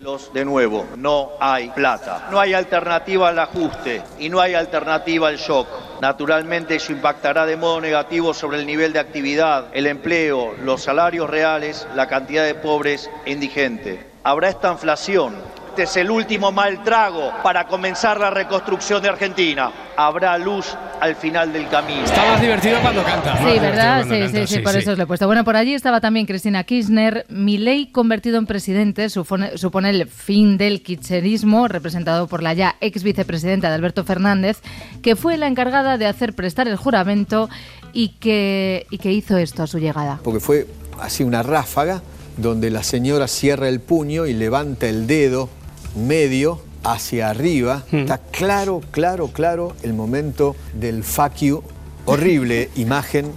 Los de nuevo, no hay plata. No hay alternativa al ajuste y no hay alternativa al shock. Naturalmente eso impactará de modo negativo sobre el nivel de actividad, el empleo, los salarios reales, la cantidad de pobres e indigentes. Habrá esta inflación. Este es el último mal trago para comenzar la reconstrucción de Argentina. Habrá luz al final del camino. Está más divertido cuando canta. Sí, ¿verdad? Sí, sí, sí, por eso os lo he puesto. Bueno, por allí estaba también Cristina Kirchner. Milei convertido en presidente supone, supone el fin del kirchnerismo, representado por la ya ex vicepresidenta de Alberto Fernández, que fue la encargada de hacer prestar el juramento y que, y que hizo esto a su llegada. porque fue así una ráfaga donde la señora cierra el puño y levanta el dedo medio hacia arriba. Está claro, claro, claro el momento del fuck you. Horrible imagen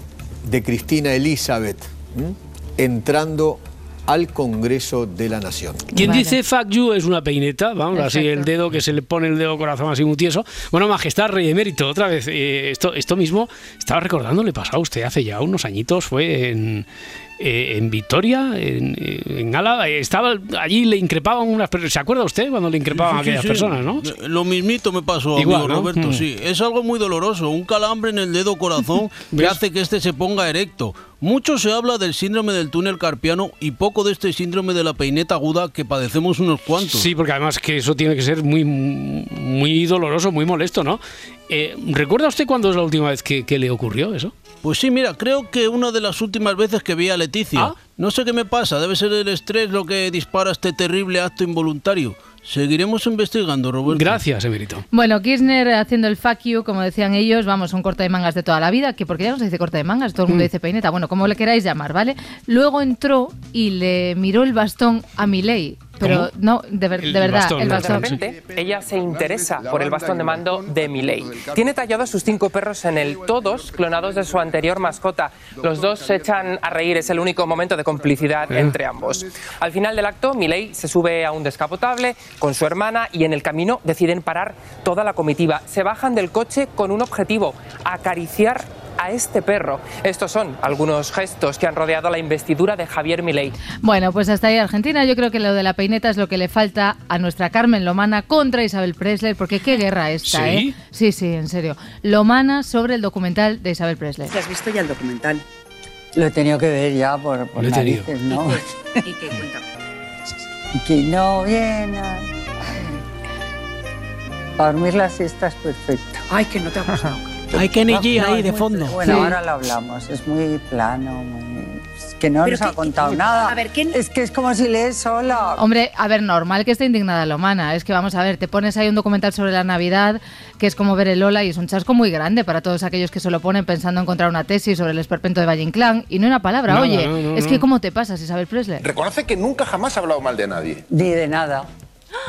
de Cristina Elizabeth ¿m? entrando al Congreso de la Nación. Quien dice fuck you es una peineta, vamos, así el dedo que se le pone el dedo corazón así muy tieso. Bueno, Majestad, Rey Emérito, otra vez, eh, esto, esto mismo estaba recordando, le pasó a usted hace ya unos añitos, fue en, eh, en Vitoria, en, eh, en Álava, estaba allí le increpaban unas personas. ¿Se acuerda usted cuando le increpaban a Sí, aquellas sí. personas, no? Eh, Lo mismito me pasó, Igual, amigo ¿no? Roberto, Mm. sí. Es algo muy doloroso, un calambre en el dedo corazón que hace que este se ponga erecto. Mucho se habla del síndrome del túnel carpiano y poco de este síndrome de la peineta aguda que padecemos unos cuantos. Sí, porque además que eso tiene que ser muy, muy doloroso, muy molesto, ¿no? Eh, ¿Recuerda usted cuándo es la última vez que, que le ocurrió eso? Pues sí, mira, creo que una de las últimas veces que vi a Leticia. Ah. No sé qué me pasa, debe ser el estrés lo que dispara este terrible acto involuntario. Seguiremos investigando, Roberto. Gracias, Emerito. Bueno, Kirchner haciendo el fuck you, como decían ellos, vamos, un corte de mangas de toda la vida, que porque ya no se dice corte de mangas, todo el mundo Mm. dice peineta, bueno, como le queráis llamar, ¿vale? Luego entró y le miró el bastón a Milei, pero ¿Cómo? no, de, ver- de verdad, el bastón. De repente, ella se interesa por el bastón de mando de Milei. Tiene tallados sus cinco perros en él, todos clonados de su anterior mascota. Los dos se echan a reír, es el único momento de complicidad Eh. entre ambos. Al final del acto, Milei se sube a un descapotable con su hermana y en el camino deciden parar toda la comitiva. Se bajan del coche con un objetivo, acariciar a este perro. Estos son algunos gestos que han rodeado la investidura de Javier Milei. Bueno, pues hasta ahí Argentina. Yo creo que lo de la peineta es lo que le falta a nuestra Carmen Lomana contra Isabel Presley, porque qué guerra esta, ¿Sí? ¿eh? Sí, sí, en serio. Lomana sobre el documental de Isabel Presley. ¿Has visto ya el documental? Lo he tenido que ver ya por, por Lo he tenido. narices, ¿no? ¿Y qué cuenta? que no viene. Para dormir la siesta es perfecto. Ay, que no te ha gustado. Hay Kenny G ahí de muy fondo. Bueno, Sí. ahora lo hablamos. Es muy plano, muy... es que no Pero nos ha contado qué- nada. a ver, Es que es como si lees sola. Hombre, a ver, normal que esté indignada Lomana. Es que vamos a ver, te pones ahí un documental sobre la Navidad, que es como ver el Lola y es un chasco muy grande para todos aquellos que se lo ponen pensando encontrar una tesis sobre el esperpento de Valle Inclán y no una palabra. Oye, no, no, es no. que ¿cómo te pasas, Isabel Presley? Reconoce que nunca jamás ha hablado mal de nadie. Ni de nada.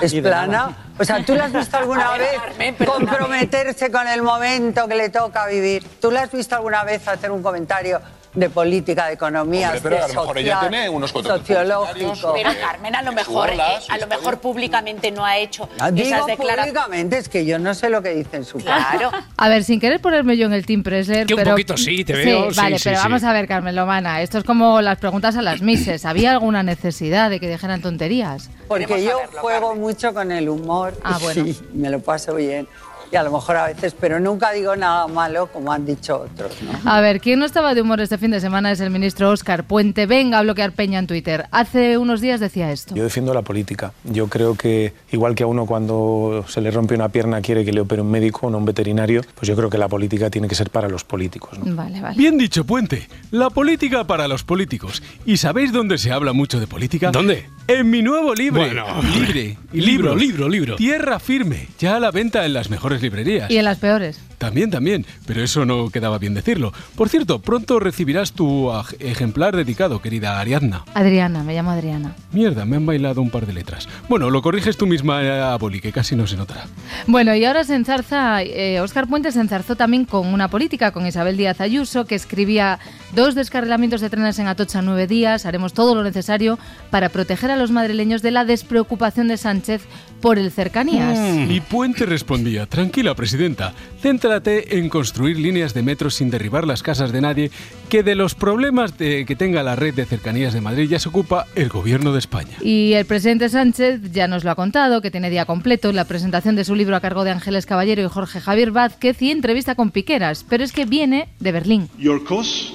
Es plana. O sea, ¿tú la has visto alguna ver, vez Carmen, comprometerse con el momento que le toca vivir? ¿Tú la has visto alguna vez hacer un comentario de política, de economía, Hombre, pero de a lo mejor ella social, tiene unos cuantos sociológico? Pero Carmen, a lo mejor, eh, a lo mejor públicamente no ha hecho Ah, Digo esas declaraciones. públicamente, es que yo no sé lo que dice en su Claro. A ver, sin querer ponerme yo en el Team Presley, Que un pero... poquito sí, te veo, sí, vale, sí, pero sí. vamos a ver, Carmen Lomana, esto es como las preguntas a las mises. ¿Había alguna necesidad de que dijeran tonterías? Porque yo juego mucho con el humor. Ah, bueno. Sí, me lo paso bien. Y a lo mejor a veces, pero nunca digo nada malo como han dicho otros, ¿no? A ver, ¿quién no estaba de humor este fin de semana es el ministro Óscar Puente. Venga a bloquear Peña en Twitter. Hace unos días decía esto. Yo defiendo la política. Yo creo que igual que a uno cuando se le rompe una pierna quiere que le opere un médico o no un veterinario, pues yo creo que la política tiene que ser para los políticos. ¿no? Vale, vale. Bien dicho, Puente. La política para los políticos. ¿Y sabéis dónde se habla mucho de política? ¿Dónde? En mi nuevo libro. Bueno. libre. Libro, libro, libro. Tierra firme. Ya a la venta en las mejores librerías. Y en las peores. También, también, pero eso no quedaba bien decirlo. Por cierto, pronto recibirás tu ejemplar dedicado, querida Ariadna. Adriana, me llamo Adriana. Mierda, me han bailado un par de letras. Bueno, lo corriges tú misma, eh, Boli, que casi no se notará. Bueno, y ahora se enzarza, eh, Óscar Puente se enzarzó también con una política, con Isabel Díaz Ayuso, que escribía dos descarrilamientos de trenes en Atocha en nueve días, haremos todo lo necesario para proteger a los madrileños de la despreocupación de Sánchez por el cercanías. Y Puente respondía, tranquila, presidenta, céntrate en construir líneas de metro sin derribar las casas de nadie, que de los problemas de- que tenga la red de cercanías de Madrid ya se ocupa el gobierno de España. Y el presidente Sánchez ya nos lo ha contado, que tiene día completo la presentación de su libro a cargo de Ángeles Caballero y Jorge Javier Vázquez y entrevista con Piqueras, pero es que viene de Berlín. Your cause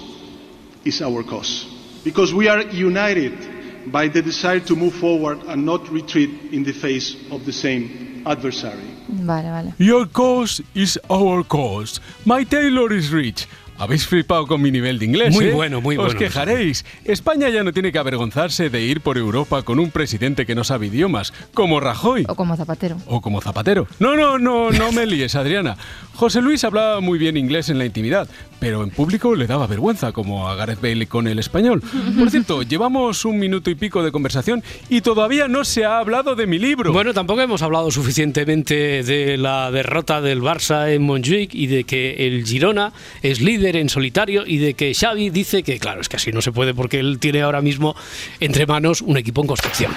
is our cause. Because we are united by the desire to move forward and not retreat in the face of the same adversary. Vale, vale. Your cause is our cause. My Taylor is rich. Habéis flipado con mi nivel de inglés. Muy ¿eh? bueno, muy Os bueno. quejaréis. España ya no tiene que avergonzarse de ir por Europa con un presidente que no sabe idiomas, como Rajoy. O como Zapatero. O como Zapatero. No, no, no, no me líes, Adriana. José Luis hablaba muy bien inglés en la intimidad, pero en público le daba vergüenza, como a Gareth Bale con el español. Por cierto, llevamos un minuto y pico de conversación y todavía no se ha hablado de mi libro. Bueno, tampoco hemos hablado suficientemente de la derrota del Barça en Montjuic y de que el Girona es líder en solitario y de que Xavi dice que, claro, es que así no se puede porque él tiene ahora mismo entre manos un equipo en construcción.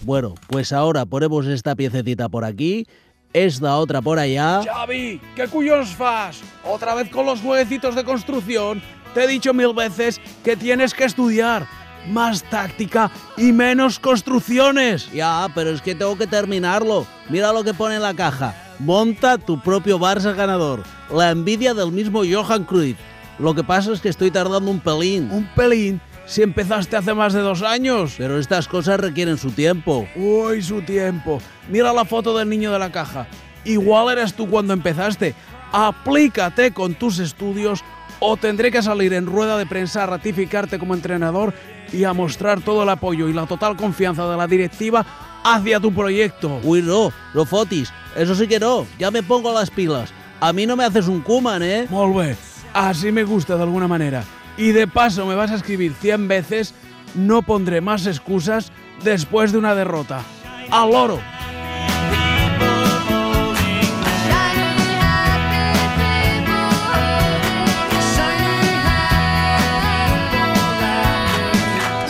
Bueno, pues ahora ponemos esta piececita por aquí, esta otra por allá. Xavi, ¿qué cuyos fas? Otra vez con los nuevecitos de construcción. Te he dicho mil veces que tienes que estudiar. Más táctica y menos construcciones. Ya, pero es que tengo que terminarlo. Mira lo que pone en la caja. Monta tu propio Barça ganador. La envidia del mismo Johan Cruyff. Lo que pasa es que estoy tardando un pelín. ¿Un pelín? Si empezaste hace más de dos años. Pero estas cosas requieren su tiempo. Uy, su tiempo. Mira la foto del niño de la caja. Igual eres tú cuando empezaste. Aplícate con tus estudios o tendré que salir en rueda de prensa a ratificarte como entrenador y a mostrar todo el apoyo y la total confianza de la directiva hacia tu proyecto. Uy, no, no fotis. Eso sí que no. Ya me pongo las pilas. A mí no me haces un Kuman, ¿eh? Molt Así me gusta de alguna manera. Y de paso me vas a escribir 100 veces, no pondré más excusas después de una derrota. ¡Al oro!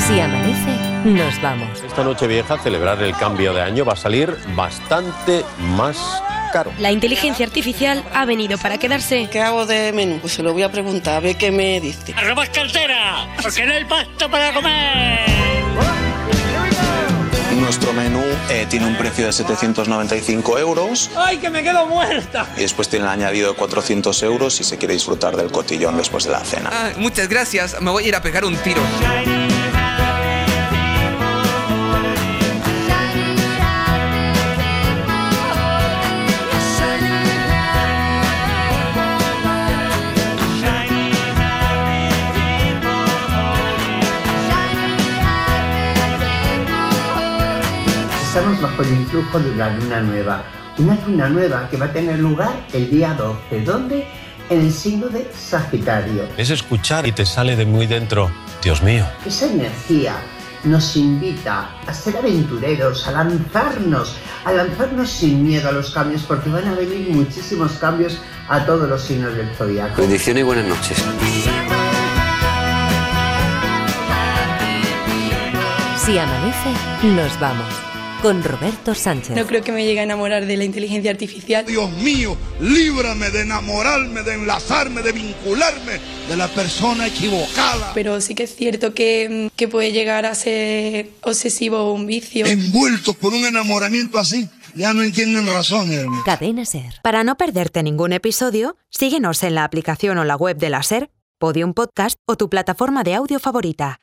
Si amanece, nos vamos. Esta noche vieja, celebrar el cambio de año va a salir bastante más caro. La inteligencia artificial ha venido para quedarse. ¿Qué hago de menú? Pues se lo voy a preguntar, a ver qué me dice. ¡Arroba cartera! ¡Porque no hay pasto para comer! Nuestro menú eh, tiene un precio de 795 euros ¡Ay, que me quedo muerta! y después tiene el añadido de 400 euros si se quiere disfrutar del cotillón después de la cena. Ah, muchas gracias, me voy a ir a pegar un tiro. Bajo el influjo de la luna nueva. Una luna nueva que va a tener lugar el día 12. ¿Dónde? En el signo de Sagitario. Es escuchar y te sale de muy dentro. Dios mío. Esa energía nos invita a ser aventureros, a lanzarnos, a lanzarnos sin miedo a los cambios, porque van a venir muchísimos cambios a todos los signos del zodiaco. Bendiciones y buenas noches. Si amanece, nos vamos. Con Roberto Sánchez. No creo que me llegue a enamorar de la inteligencia artificial. Dios mío, líbrame de enamorarme, de enlazarme, de vincularme de la persona equivocada. Pero sí que es cierto que, que puede llegar a ser obsesivo o un vicio. Envueltos por un enamoramiento así, ya no entienden razones. Cadena Ser. Para no perderte ningún episodio, síguenos en la aplicación o la web de la Ser, Podium Podcast o tu plataforma de audio favorita.